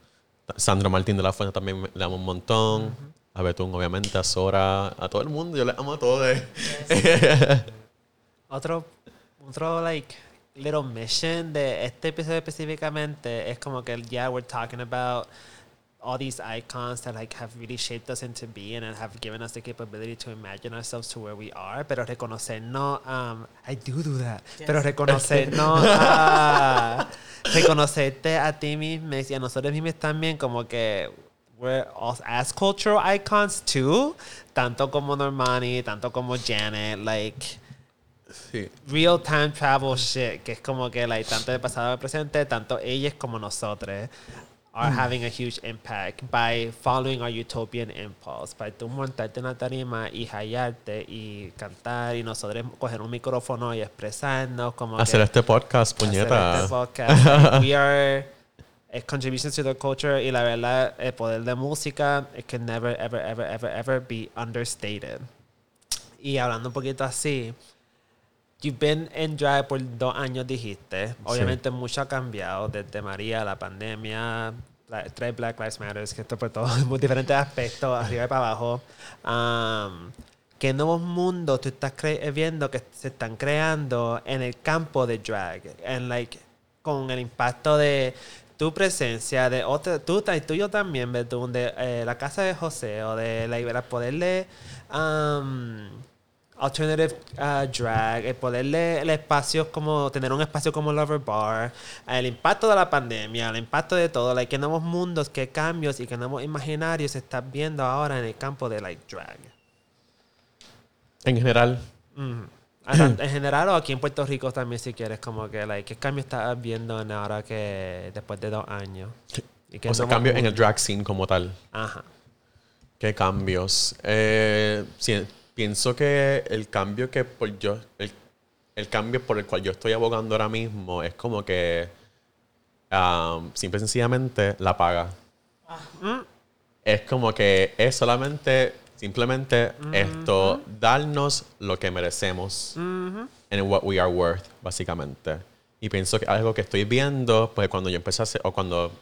Sandra Martín de la Fuente también le amo un montón. A Betún, obviamente, a Sora, a todo el mundo. Yo le amo a todos. Otro, otro, like, little mission de este episodio específicamente es como que, yeah, we're talking about all these icons that like have really shaped us into being and have given us the capability to imagine ourselves to where we are, pero reconocernos, um, I do do that, pero reconocernos, a- reconocerte a ti mismo y a nosotros mismos también como que we're all as cultural icons too, tanto como Normani, tanto como Janet, like Sí. real time travel shit, que es como que like, tanto de pasado al presente, tanto ellas como nosotros are having a huge impact by following our utopian impulse. By tú montarte una tarima y hallarte y cantar y nosotros coger un micrófono y expresarnos como Hacer que, este podcast, hacer puñeta. este podcast. Like, we are a contributions to the culture y la verdad el poder de música it can never ever ever ever ever be understated. Y hablando un poquito así, You've been in drag por dos años, dijiste. Obviamente mucho ha cambiado desde María, la pandemia, la, tres Black Lives Matter, que esto por todos muy diferentes aspectos, arriba y para abajo. Um, ¿Qué nuevos mundos tú estás cre- viendo que se están creando en el campo de drag? En like, con el impacto de tu presencia, de otra, tú, y tú y yo también, Betún, de eh, la casa de José, o de like, el poderle um, alternative uh, drag, el poderle el espacio como tener un espacio como Lover Bar, el impacto de la pandemia, el impacto de todo, like, qué nuevos mundos, qué cambios y qué nuevos imaginarios se están viendo ahora en el campo de like drag. En general. Ah, En general o aquí en Puerto Rico también si quieres como que like, qué cambio estás viendo en ahora que después de dos años. Y qué o sea, nuevos cambio en el drag scene como tal. Ajá. ¿Qué cambios? Eh, sí, pienso que el cambio que por yo, el, el cambio por el cual yo estoy abogando ahora mismo es como que um, simple y sencillamente la paga. Es como que es solamente, simplemente esto, darnos lo que merecemos and what we are worth, básicamente. Y pienso que algo que estoy viendo, pues cuando yo empecé a hacer, o cuando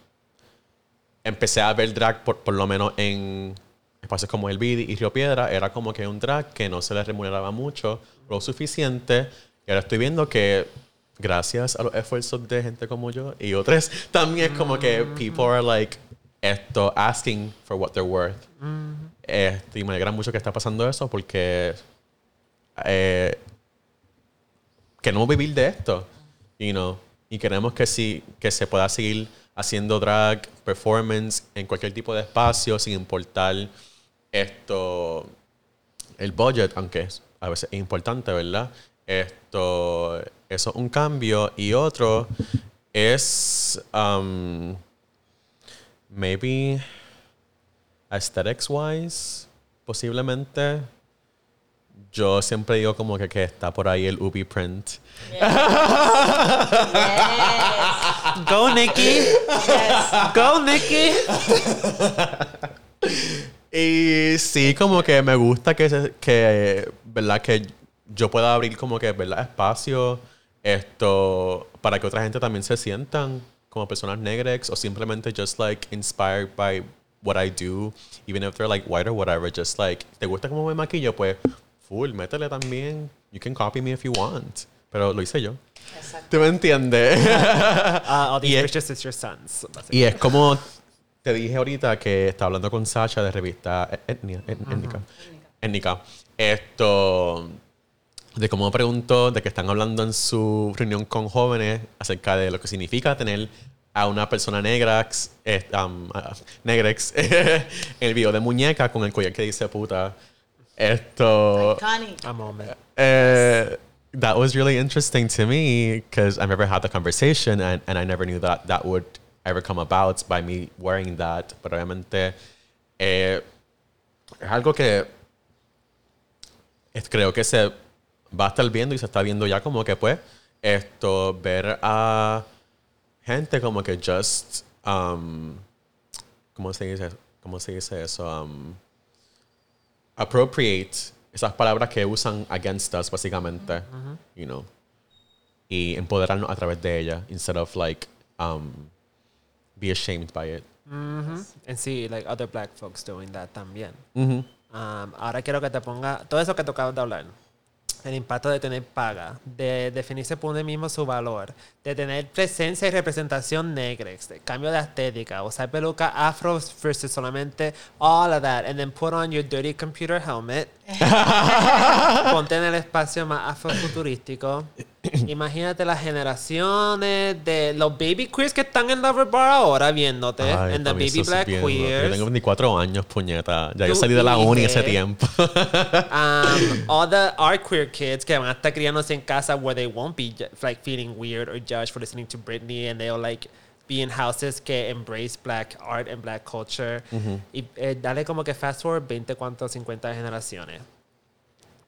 empecé a ver drag, por, por lo menos en espacios como el Bidi y Río Piedra, era como que un drag que no se le remuneraba mucho, lo suficiente. Y ahora estoy viendo que gracias a los esfuerzos de gente como yo y otros, también es como que people are like esto asking for what they're worth. Este, y me alegra mucho que está pasando eso porque eh, queremos vivir de esto, you know, y queremos que sí, que se pueda seguir haciendo drag, performance en cualquier tipo de espacio, sin importar esto, el budget, aunque es- a veces es importante, ¿verdad? Esto, eso es un cambio. Y otro es, um, maybe, aesthetics wise, posiblemente. Yo siempre digo como que, que está por ahí el Ubi print. Go Nikki. Go Nikki. Y sí, como que me gusta que, se- que, ¿verdad? Que yo pueda abrir como que, ¿verdad? Espacio esto para que otra gente también se sientan como personas negras o simplemente just like inspired by what I do, even if they're like white or whatever, just like, ¿te gusta cómo me maquillo? Pues, full, métele también. You can copy me if you want. Pero lo hice yo. ¿Tú me entiendes? Uh, all these Y is your sons. Y es como te dije ahorita que estaba hablando con Sasha de revista Etnia, Et- Étnica. Étnica. Esto de cómo preguntó de que están hablando en su reunión con jóvenes acerca de lo que significa tener a una persona negra, eh, um, ah, negrex, en el video de muñeca con el collar que dice puta. Esto. Iconic. A moment. Uh, that was really interesting to me because I never had the conversation and, and I never knew that that would ever come about by me wearing that. Pero obviamente eh, es algo que es- creo que se va a estar viendo y se está viendo ya como que pues esto, ver a gente como que just, um, ¿cómo se dice, cómo se dice eso? Um, appropriate esas palabras que usan against us, básicamente, you know, y empoderarnos a través de ellas, instead of like um, be ashamed by it. And see like other black folks doing that también. Um, ahora quiero que te ponga todo eso que tú acabas de hablar. El impacto de tener paga, de definirse por uno mismo su valor, de tener presencia y representación negra, de cambio de estética, usar peluca afro versus solamente all of that, and then put on your dirty computer helmet, ponte en el espacio más afrofuturístico, Imagínate las generaciones de los baby queers que están en Lover Bar ahora viéndote. Ay, en the baby black bien loco. Yo queers. tengo 24 años, puñeta. Ya yo salí de la uni ese tiempo. um, all the our queer kids que van a estar criándose en casa where they won't be like feeling weird or judged for listening to Britney and they'll like be in houses que embrace black art and black culture y eh, dale como que fast forward 20 cuantos 50 generaciones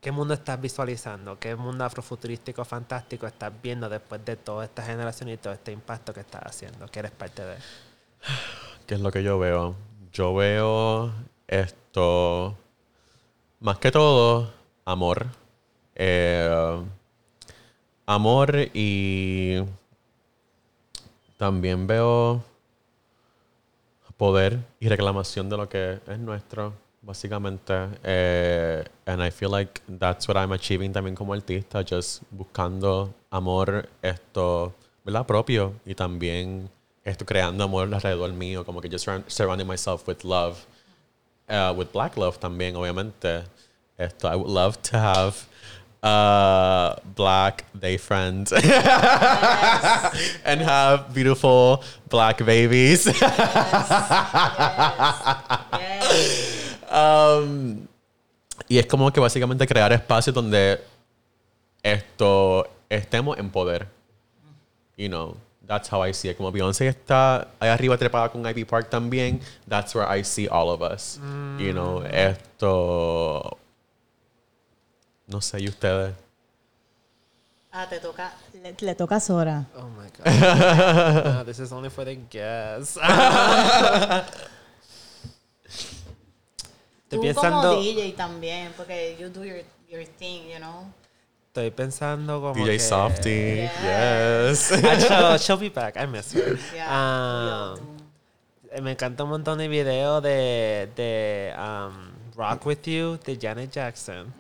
¿Qué mundo estás visualizando? ¿Qué mundo afrofuturístico fantástico estás viendo después de toda esta generación y todo este impacto que estás haciendo? Que eres parte de. ¿Qué es lo que yo veo? Yo veo esto, más que todo, amor. Eh, amor y también veo poder y reclamación de lo que es nuestro, básicamente. Eh, and I feel like that's what I'm achieving también como artista, just buscando amor, esto, ¿verdad? Propio y también esto creando amor alrededor mío, como que just surround- surrounding myself with love, uh, with black love también, obviamente. Esto, I would love to have uh, black day friends and have beautiful black babies. Yes. Um, y es como que básicamente crear espacios donde esto estemos en poder. You know, that's how I see it. Como Beyoncé está ahí arriba trepada con Ivy Park también, that's where I see all of us. You know, esto. No sé, ¿y ustedes? Ah, te toca. Le, le toca a Sora. Oh my god. no, this is only for the guests. Estoy Tú pensando, como DJ también, porque you do your, your thing, you know. estoy pensando como DJ que- Softy, Yes. yes. Actually, she'll be back. I miss her. Yeah, Um, me encanta un montón de videos de, de um, Rock With You de Janet Jackson.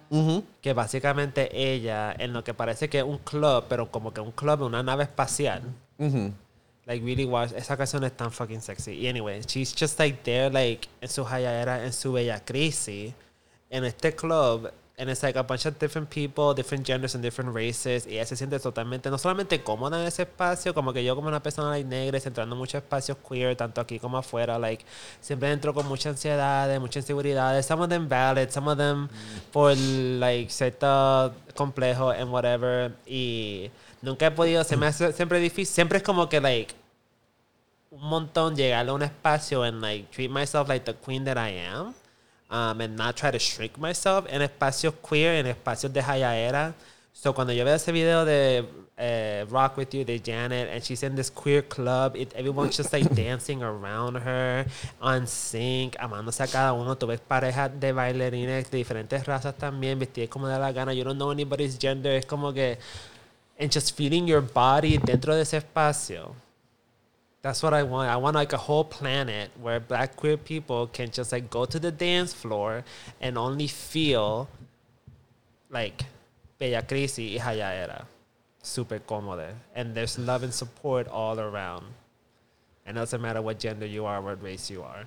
Que básicamente ella, en lo que parece que es un club, pero como que un club, una nave espacial. Like really watch esa canción es tan fucking sexy. Y anyway, she's just like there like en su era en su bella crisis en este club and it's like a bunch of different people, different genders and different races y ella se siente totalmente no solamente cómoda en ese espacio, como que yo como una persona like, negra entrando en muchos espacios queer, tanto aquí como afuera, like siempre entro con mucha ansiedad, mucha inseguridad, some of them valid, some of them por like cierto complejo and whatever y nunca he podido, se me hace siempre difícil, siempre es como que like un montón llegar a un espacio and like treat myself like the queen that I am um, and not try to shrink myself en espacios queer, en espacios de era So cuando yo veo ese video de eh, Rock With You de Janet and she's in this queer club, everyone's just like dancing around her, on sync, amándose a cada uno. Tú ves parejas de bailarines de diferentes razas también, vestidas como de la gana. You don't know anybody's gender. Es como que... And just feeling your body dentro de ese espacio. That's what I want. I want like a whole planet where black queer people can just like go to the dance floor and only feel like Bella Crisi y Hayaera. Super cómoda. And there's love and support all around. And it doesn't matter what gender you are, what race you are.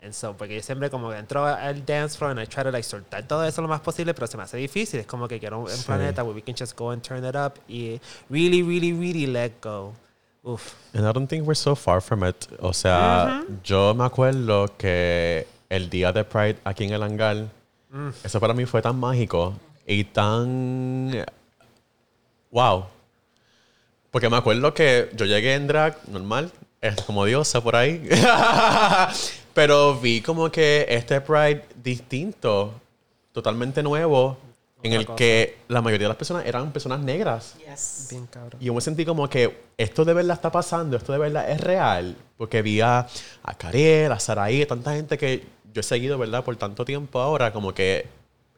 And so, porque yo siempre como que entro al dance floor and I try to like soltar todo eso lo más posible, pero se me hace difícil. Es como que quiero un Sí. planeta where we can just go and turn it up y really, really, really let go. Uf. And I don't think we're so far from it. O sea, yo me acuerdo que el día de Pride aquí en el hangar, eso para mí fue tan mágico y tan... Wow. Porque me acuerdo que yo llegué en drag normal, como diosa por ahí. Pero vi como que este Pride distinto, totalmente nuevo, en el cosa. que la mayoría de las personas eran personas negras. Yes. Bien cabrón. Y yo me sentí como que esto de verdad está pasando, esto de verdad es real. Porque vi a, a Cariel, a Saraí, tanta gente que yo he seguido, ¿verdad? Por tanto tiempo ahora, como que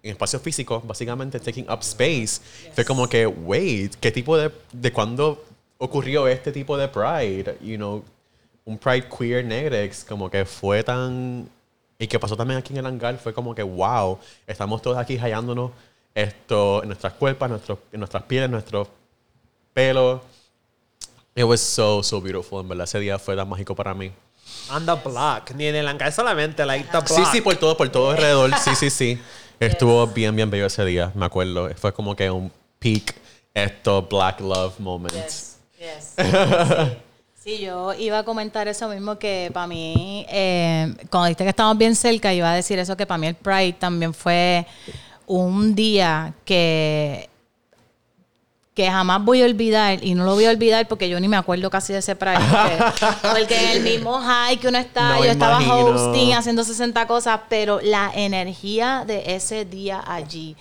en espacios físicos, básicamente taking up space. Fue como que, wait, ¿qué tipo de, de cuándo ocurrió este tipo de pride? You know, un pride queer negrex, como que fue tan... Y que pasó también aquí en el hangar, fue como que, wow, estamos todos aquí hallándonos esto en nuestras cuerpos, en, nuestros, en nuestras pieles, en nuestros pelos. It was so, so beautiful. En verdad, ese día fue tan mágico para mí. On the block. Ni en el hangar solamente, like the block. Sí, sí, por todo, por todo alrededor. Sí, sí, sí. Estuvo bien, bien bello ese día, me acuerdo. Fue como que un peak estos Black Love moments. Yes, yes. Sí. Sí, yo iba a comentar eso mismo que para mí, eh, cuando dijiste que estamos bien cerca, iba a decir eso que para mí el Pride también fue un día que que jamás voy a olvidar, y no lo voy a olvidar porque yo ni me acuerdo casi de ese Pride, porque, porque en el mismo high que uno está, No yo estaba imagino. hosting, haciendo 60 cosas, pero la energía de ese día allí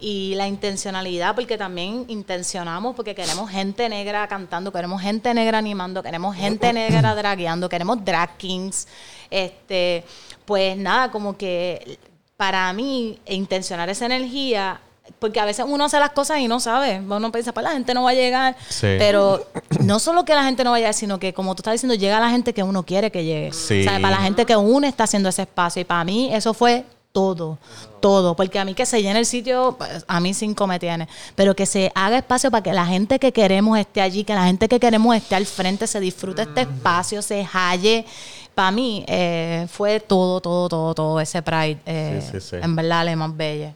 y la intencionalidad, porque también intencionamos, porque queremos gente negra cantando, queremos gente negra animando, queremos gente negra dragueando, queremos drag kings, este, pues nada, como que para mí intencionar esa energía porque a veces uno hace las cosas y no sabe. Uno piensa, pues la gente no va a llegar. Sí. Pero no solo que la gente no vaya a llegar, sino que, como tú estás diciendo, llega la gente que uno quiere que llegue. Sí. O sea, para la gente que uno está haciendo ese espacio. Y para mí eso fue todo, todo. Porque a mí que se llene el sitio, pues, a mí cinco me tiene. Pero que se haga espacio para que la gente que queremos esté allí, que la gente que queremos esté al frente, se disfrute este espacio, se halle. Para mí eh, fue todo, todo, todo, todo ese Pride. eh, Sí, sí, sí. En verdad, le más bella.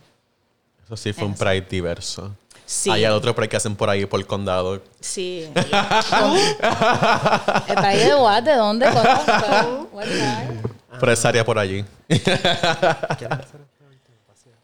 Eso sí fue un Pride diverso. Sí. Hay otro Pride que hacen por ahí, por el condado. Sí. ¿El país de what? ¿De dónde? Time? Por esa área por allí.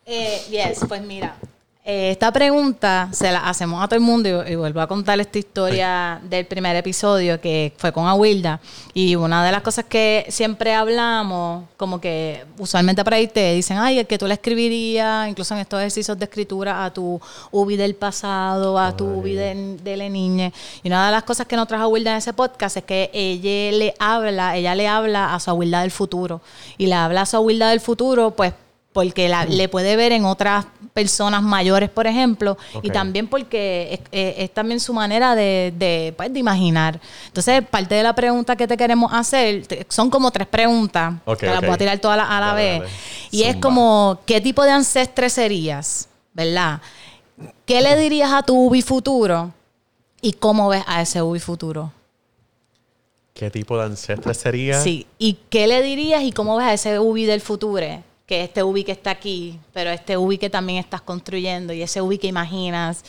Eh, yes, pues mira, esta pregunta se la hacemos a todo el mundo y, y vuelvo a contar esta historia del primer episodio que fue con Awilda. Y una de las cosas que siempre hablamos, como que usualmente por ahí te dicen, ay, el que tú le escribirías, incluso en estos ejercicios de escritura, a tu Ubi del pasado, a tu Ubi de, de la niña. Y una de las cosas que nos trajo Awilda en ese podcast es que ella le habla, ella le habla a su Awilda del futuro. Y le habla a su Awilda del futuro, pues porque la- le puede ver en otras personas mayores, por ejemplo, y también porque es, es- es también su manera de, de, pues, de imaginar. Entonces, parte de la pregunta que te queremos hacer, te- son como tres preguntas, Ok, te las voy a tirar todas a la, Dale, vez, dale. y es como, ¿qué tipo de ancestre serías? ¿Verdad? ¿Qué le dirías a tu Ubi futuro? ¿Y cómo ves a ese Ubi futuro? ¿Qué tipo de ancestre sería? Sí. ¿Y qué le dirías y cómo ves a ese Ubi del futuro? Que este Ubi que está aquí, pero este Ubi que también estás construyendo y ese Ubi que imaginas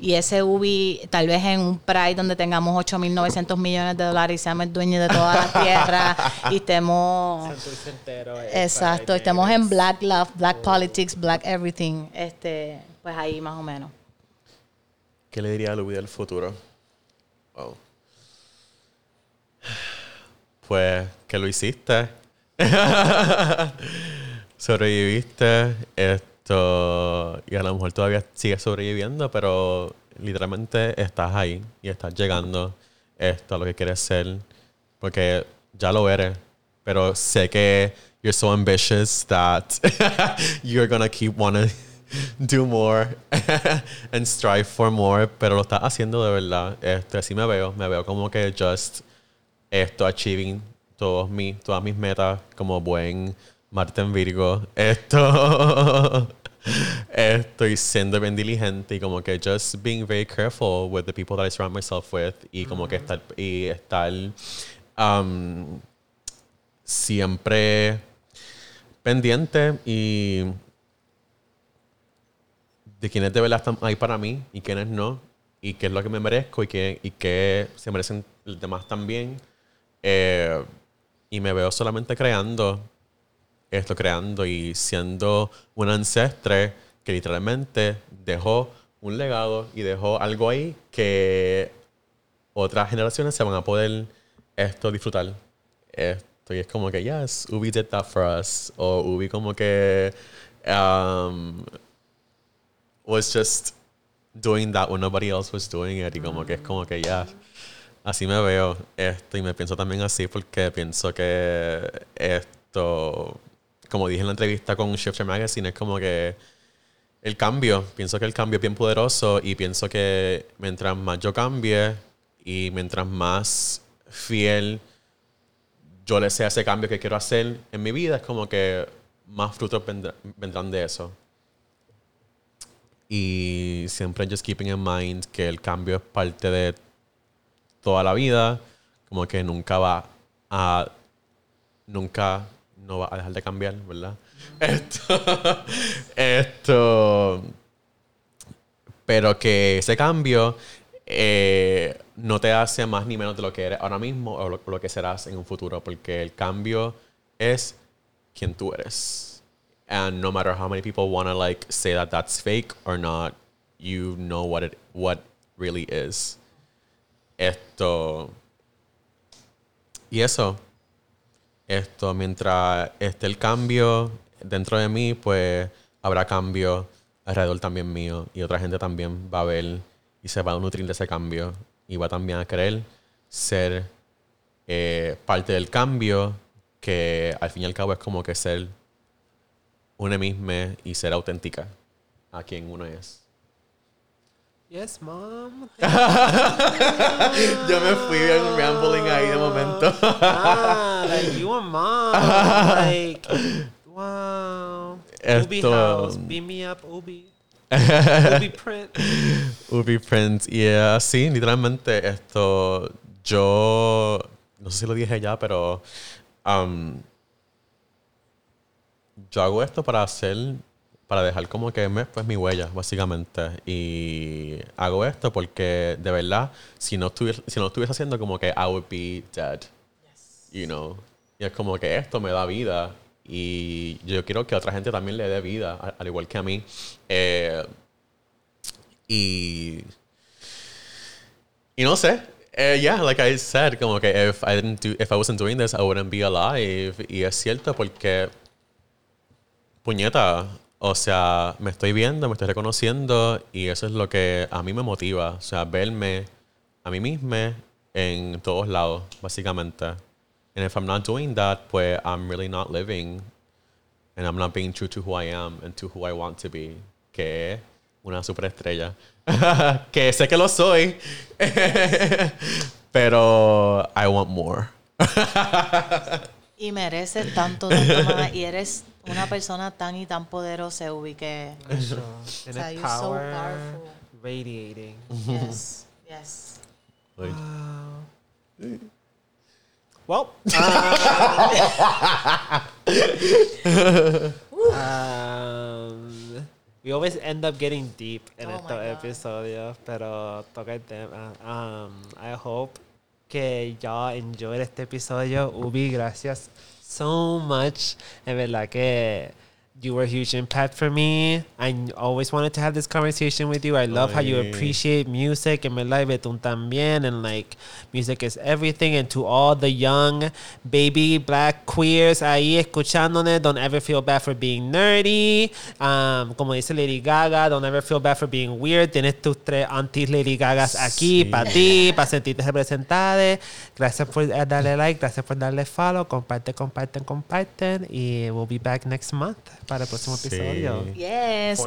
y ese Ubi tal vez en un Pride donde tengamos 8.900 millones de dólares y seamos el dueño de toda la tierra y estemos... Exacto, estemos en Black Love, Black Politics, Black Everything. Este, pues ahí más o menos. ¿Qué le diría a Luis del futuro? Wow. Pues que lo hiciste. Sobreviviste. Esto. Y a lo mejor todavía sigues sobreviviendo, pero literalmente estás ahí y estás llegando esto a lo que quieres ser. Porque ya lo eres. Pero sé que you're so ambitious that you're gonna keep wanting do more and strive for more. Pero lo estás haciendo de verdad. Este, así me veo. Me veo como que just esto achieving todos mis, todas mis metas como buen Marten Virgo. Esto. Estoy siendo bien diligente y como que just being very careful with the people that I surround myself with y como que estar y estar um, siempre pendiente y de quiénes de verdad están ahí para mí y quiénes no y qué es lo que me merezco y qué, y qué se merecen los demás también Eh, y me veo solamente creando esto creando y siendo un ancestre que literalmente dejó un legado y dejó algo ahí que otras generaciones se van a poder esto disfrutar. Esto y es como que, yes, Ubi did that for us. O Ubi como que um, was just doing that when nobody else was doing it. Y como que es como que, ya, así me veo. Esto, y me pienso también así porque pienso que esto, como dije en la entrevista con Shifter Magazine, es como que el cambio, pienso que el cambio es bien poderoso y pienso que mientras más yo cambie y mientras más fiel yo le sea ese cambio que quiero hacer en mi vida, es como que más frutos vendrá- vendrán de eso. Y siempre just keeping in mind que el cambio es parte de toda la vida, como que nunca va a, nunca no va a dejar de cambiar, ¿verdad? Esto, esto, pero que ese cambio eh, no te hace más ni menos de lo que eres ahora mismo o lo, lo que serás en un futuro, porque el cambio es quien tú eres. And no matter how many people want to like say that that's fake or not, you know what it what really is. Esto y eso esto mientras esté el cambio dentro de mí, pues habrá cambio alrededor también mío y otra gente también va a ver y se va a nutrir de ese cambio y va también a querer ser eh, parte del cambio que al fin y al cabo es como que ser una misma y ser auténtica a quien uno es. Yes, mom. Yo me fui bien rambling ahí de momento. ah, like you a mom. like, wow. Ubi Esto- house, beam me up, Ubi. Ubi print. Ubi Prince. Y es así, literalmente, esto. Yo. No sé si lo dije ya, pero. um, yo hago esto para hacer. Para dejar como que me, pues, mi huella, básicamente. Y hago esto porque, de verdad, si no estuviese, si no estuviese haciendo, como que I would be dead. You know. Y es como que esto me da vida. Y yo quiero que otra gente también le dé vida, a- al igual que a mí. Eh, y. Y no sé. Eh, yeah, like I said, como que if I didn't do, if I wasn't doing this, I wouldn't be alive. Y es cierto porque, puñeta, o sea, me estoy viendo, me estoy reconociendo y eso es lo que a mí me motiva. O sea, verme a mí mismo en todos lados, básicamente. And if I'm not doing that, pues I'm really not living and I'm not being true to who I am and to who I want to be, que es una superestrella. que sé que lo soy, pero I want more. Y mereces tanto, tanto más. Y eres una persona tan y tan poderosa, Ubi, que... And So a you're so power powerful. radiating. Yes, yes. Like, Well, um, we always end up getting deep en Oh estos episodios, pero toca el tema. Um, I hope que y'all enjoyed este episodio. Ubi, gracias so much. En verdad que you were a huge impact for me. I always wanted to have this conversation with you. I love how you appreciate music. Verdad, y Betún también. And like, music is everything. And to all the young baby black queers ahí escuchándonos, don't ever feel bad for being nerdy. Um, como dice Lady Gaga, don't ever feel bad for being weird. Tienes tus tres anti Lady Gagas aquí Sí. para ti, para sentirte representada. Gracias por eh, darle like, gracias por darle follow. Comparte, comparten, comparten. Y we'll be back next month para el próximo Sí. episodio. Yes.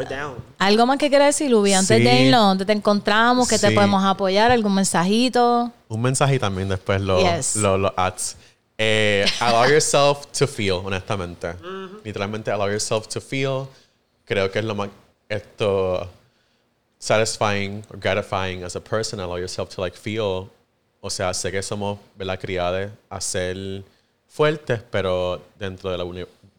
¿Algo más que quieras decir, Ubi? Antes Sí. de irnos, ¿dónde te encontramos? ¿Qué te Sí. podemos apoyar? ¿Algún mensajito? un mensaje y también después los Yes. lo, lo ads. Eh, allow yourself to feel, honestamente. Literalmente, allow yourself to feel. Creo que es lo más esto satisfying or gratifying as a person. Allow yourself to like feel. O sea, sé que somos, ¿verdad? Criadas a ser fuertes, pero dentro de la,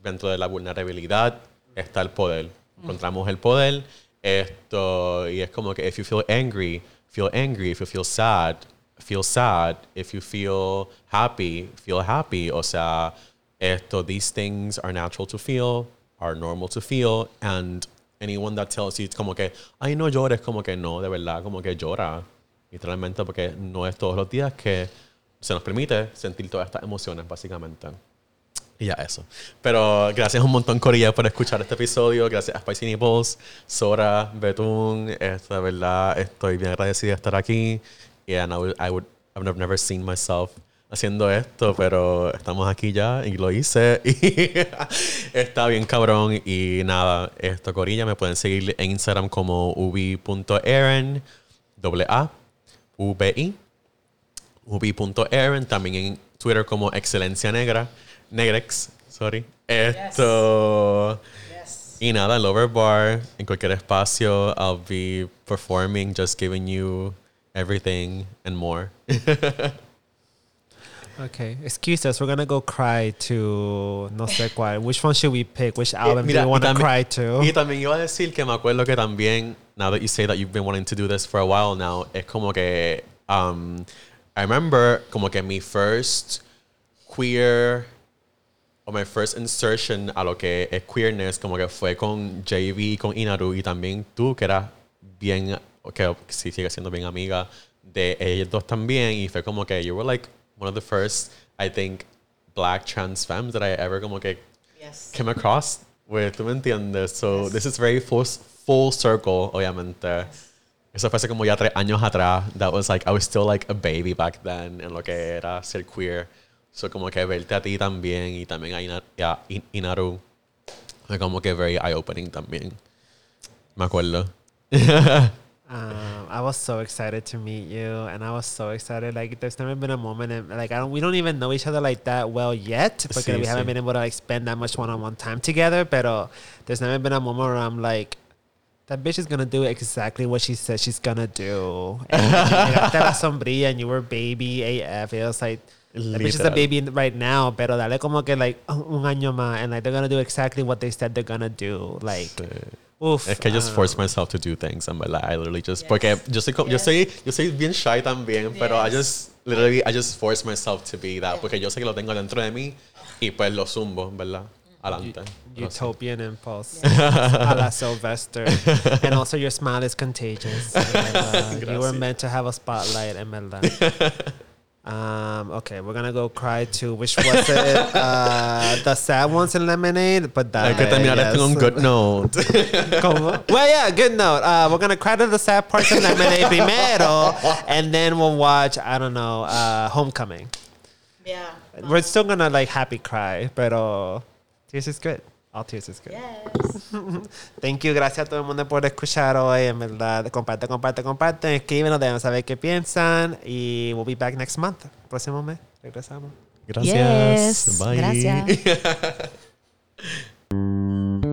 dentro de la vulnerabilidad está el poder. Encontramos el poder. Esto, y es como que if you feel angry, feel angry. If you feel sad, feel sad. If you feel happy, feel happy. O sea, esto, these things are natural to feel, are normal to feel, and anyone that tells you como que, ay, no llores, como que no, de verdad, como que llora. Literalmente, porque no es todos los días que se nos permite sentir todas estas emociones, básicamente. Y ya eso. Pero gracias un montón, Corilla, por escuchar este episodio. Gracias a Spicy Nipples, Sora, Betún. Esta, de verdad, estoy bien agradecida de estar aquí. Y and I would, I would, I've never seen myself haciendo esto, pero estamos aquí ya y lo hice. Y está bien cabrón. Y nada, esto, Corilla, me pueden seguir en Instagram como ubi.aaron, doble A, V-I. Ubi.aaron, también en Twitter como Excelencia Negra, Negrex, sorry. Esto. Yes. Y nada, Lover Bar, en cualquier espacio, I'll be performing, just giving you everything and more. Okay, excuse us. We're gonna go cry to no sé cuál. Which one should we pick? Which album Mira, do you want to también- cry to? Y también iba a decir que me acuerdo que también now that you say that you've been wanting to do this for a while now, es como que um, I remember como que mi first queer o my first insertion a lo que es queerness como que fue con JV, con Inaru y también tú que eras bien, que sí sigue siendo bien amiga de ellos dos también y fue como que you were like one of the first, I think, black trans femmes that I ever como que Yes. came across with, ¿tú me entiendes? So this is very full, full circle, obviamente. Eso fue hace como ya tres años atrás. That was like, I was still like a baby back then en lo que era ser queer. So como que verte a ti también y también a, Ina, y a In- Inaru fue como que very eye-opening también. Me acuerdo. Um, I was so excited to meet you, and I was so excited. Like, there's never been a moment, in, like, I don't, we don't even know each other like that well yet because Sí, we haven't been able to like spend that much one-on-one time together. But there's never been a moment where I'm like, that bitch is gonna do exactly what she said she's gonna do. And llegaste a la sombrilla, and you were baby AF. It was like. That bitch is a baby right now, pero dale como que like un año más, and like they're gonna do exactly what they said they're gonna do. Like, Sí. oof. Es que I just um, force myself to do things, en verdad. I literally just... Yes. Porque yo soy, co- yo, Yes. soy, yo soy bien shy también, pero I just... Literally, I just force myself to be that. Porque yo sé que lo tengo dentro de mí y pues lo zumbo, ¿verdad? Adelante. No sé. Utopian impulse. a la Sylvester. and also your smile is contagious. en verdad. you were meant to have a spotlight, en verdad. Um, okay, we're gonna go cry to which was it? Uh, the sad ones in lemonade, but that Hay que terminar esto en un good note. ¿Cómo? Well, yeah, good note. Uh, we're gonna cry to the sad parts in lemonade primero, and then we'll watch. I don't know, uh, Homecoming. Yeah. We're still gonna like happy cry, pero this is good. Good. Yes. Thank you, gracias a todo el mundo por escuchar hoy, en verdad. Comparte, comparte, comparte. Escríbenos, déjanos saber qué piensan. Y we'll be back next month. Próximo mes. Regresamos. Gracias. Yes. Bye. Gracias.